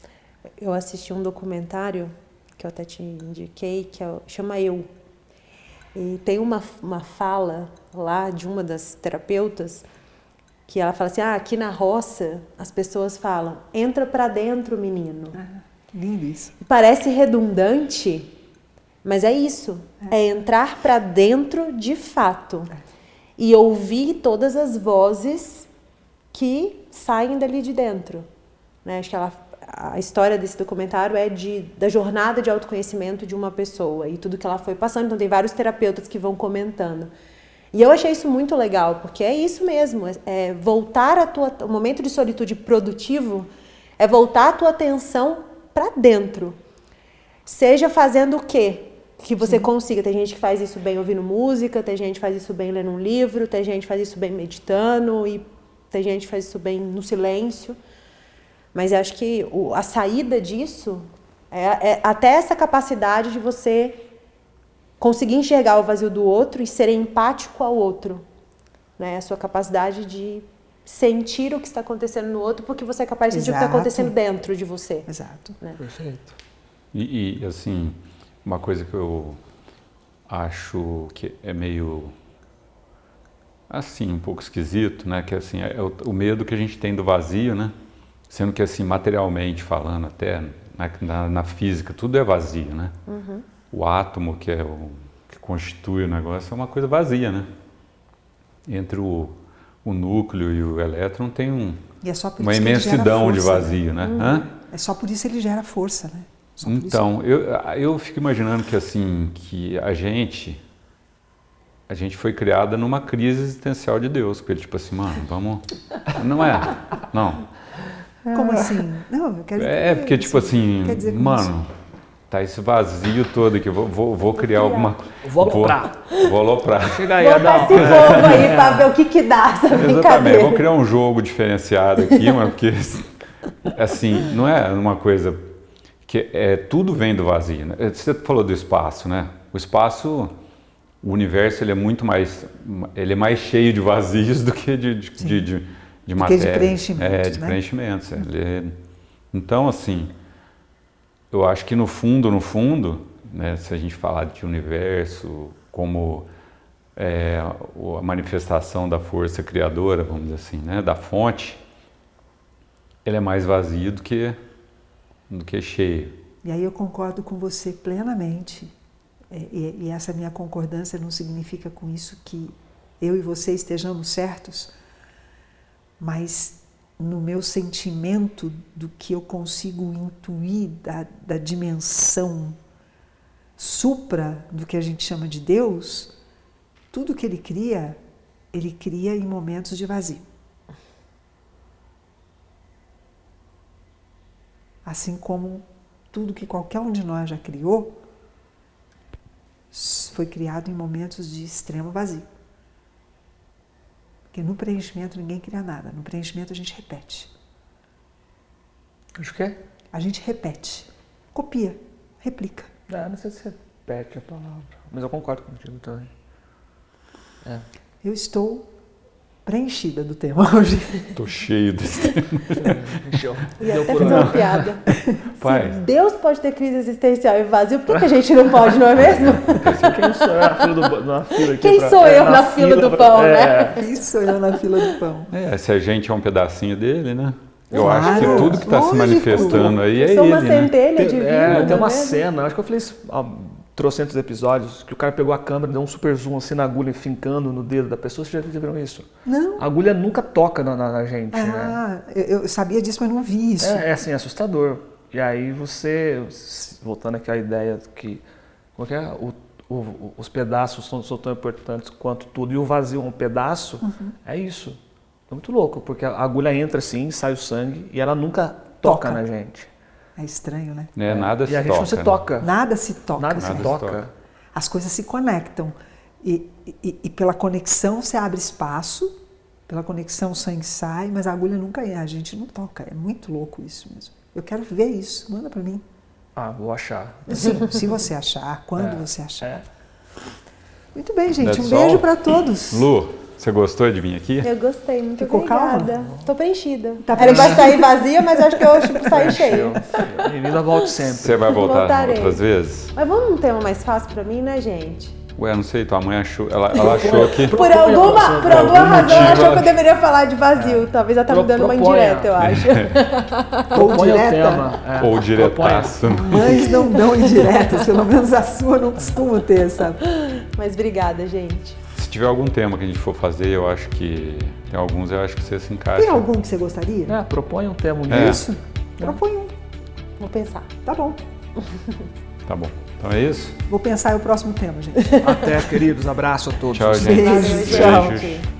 Eu assisti um documentário que eu até te indiquei, que é, chama Eu. E tem uma, uma fala lá de uma das terapeutas que ela fala assim: ah, aqui na roça as pessoas falam, entra para dentro, menino. Ah, lindo isso. Parece redundante, mas é isso. É, é entrar para dentro de fato. É. E ouvir todas as vozes que saem dali de dentro. Né? Acho que ela, a história desse documentário é de, da jornada de autoconhecimento de uma pessoa e tudo que ela foi passando. Então, tem vários terapeutas que vão comentando. E eu achei isso muito legal, porque é isso mesmo, é, é voltar a tua, o momento de solitude produtivo é voltar a tua atenção para dentro. Seja fazendo o quê? Que você Sim. consiga. Tem gente que faz isso bem ouvindo música, tem gente que faz isso bem lendo um livro, tem gente que faz isso bem meditando e tem gente que faz isso bem no silêncio. Mas eu acho que o, a saída disso é, é até essa capacidade de você conseguir enxergar o vazio do outro e ser empático ao outro. Né? A sua capacidade de sentir o que está acontecendo no outro, porque você é capaz de sentir Exato. o que está acontecendo dentro de você. Exato. Né? Perfeito. E, e, assim, uma coisa que eu acho que é meio assim, um pouco esquisito, né? Que assim, é o, o medo que a gente tem do vazio, né? Sendo que assim, materialmente falando até, né, na, na física, tudo é vazio, né? Uhum o átomo, que é o que constitui o negócio, é uma coisa vazia, né? Entre o, o núcleo e o elétron tem um, é uma imensidão força, de vazio, né? né? Hum, é só por isso ele gera força, né? Então, eu, eu fico imaginando que assim, que a gente a gente foi criada numa crise existencial de Deus, porque ele tipo assim, mano, vamos, não é, não. Como assim? Não, eu quero É porque tipo assim, mano, Tá esse vazio todo aqui, vou, vou, vou criar alguma coisa. Vou aloprar. Vou, vou aloprar. Chega aí, Botar esse povo aí pra ver o que que dá essa Exatamente, vou criar um jogo diferenciado aqui, mas porque, assim, não é uma coisa que é, tudo vem do vazio. Né? Você falou do espaço, né? O espaço, o universo, ele é muito mais, ele é mais cheio de vazios do que de, de, de, de, de matéria. de preenchimentos, É, de né? preenchimentos. É, então, assim eu acho que no fundo, no fundo, né, se a gente falar de universo como é, a manifestação da força criadora, vamos dizer assim, né, da fonte, ele é mais vazio do que do que cheio. E aí eu concordo com você plenamente. É, e, e essa minha concordância não significa com isso que eu e você estejamos certos, mas no meu sentimento do que eu consigo intuir da, da dimensão supra do que a gente chama de Deus, tudo que ele cria, ele cria em momentos de vazio. Assim como tudo que qualquer um de nós já criou, foi criado em momentos de extremo vazio. Porque no preenchimento ninguém cria nada. No preenchimento a gente repete. Acho que é. A gente repete. Copia. Replica. Ah, não sei se repete a palavra. Mas eu concordo contigo também. É. Eu estou preenchida do tema hoje. Tô cheio desse tema. E Deu até fiz uma piada. Pai. Se Deus pode ter crise existencial e vazio, por que, que a gente não pode, não é mesmo? Quem sou eu na fila do, na fila aqui Quem pra- sou é, eu na fila do pão, é. né? Isso eu na fila do pão. É, se a gente é um pedacinho dele, né? Eu Claro, acho que tudo que está se manifestando aí é Eu sou uma ele, né? centelha Tem, divina. é, não tem uma mesmo? cena, acho que eu falei isso trocentos episódios, que o cara pegou a câmera, deu um super zoom assim na agulha, fincando no dedo da pessoa. Vocês já viram isso? Não. A agulha nunca toca na, na- na gente, né? Ah, eu, eu sabia disso, mas não vi isso. É, é assim, assustador. E aí você, voltando aqui à ideia que como que é? O- o- os pedaços são, são tão importantes quanto tudo, e o vazio é um pedaço, Uhum. é isso. É muito louco, porque a agulha entra assim, sai o sangue, e ela nunca toca, Toca. na gente. É estranho, né? É, nada se e a gente toca. não se né? toca. Nada se toca. Nada, se Nada se toca. toca. As coisas se conectam. E, e- e pela conexão você abre espaço, pela conexão o sangue sai, mas a agulha nunca é. A gente não toca. É muito louco isso mesmo. Eu quero ver isso. Manda pra mim. Ah, vou achar. Sim, se você achar, quando É, você achar. É. Muito bem, gente. That's Um beijo para todos. Lu, você gostou de vir aqui? Eu gostei, muito Ficou obrigada. Tô preenchida. Tá Era pra sair vazia, mas acho que eu tipo, saí cheia. Bem-vinda, volte sempre. Você vai voltar Voltarei. outras vezes? Mas vamos num tema mais fácil pra mim, né, gente? Ué, não sei, tua mãe achou. Ela, ela achou que. Por alguma, por por alguma algum razão, ela achou que eu deveria falar de vazio. Talvez ela tá me dando uma indireta, eu acho. Ou direta. é. Ou diretaço. Mães não dão indiretas, pelo menos a sua não costuma ter essa. Mas obrigada, gente. Se tiver algum tema que a gente for fazer, eu acho que. Tem alguns, eu acho que você se encaixa. Tem algum que você gostaria? É, propõe um tema um É. Propõe um. Vou pensar. Tá bom. Tá bom. Então é isso? Vou pensar o próximo tema, gente. Até, queridos. Abraço a todos. Tchau, gente. Beijo, tchau. Beijos. gente.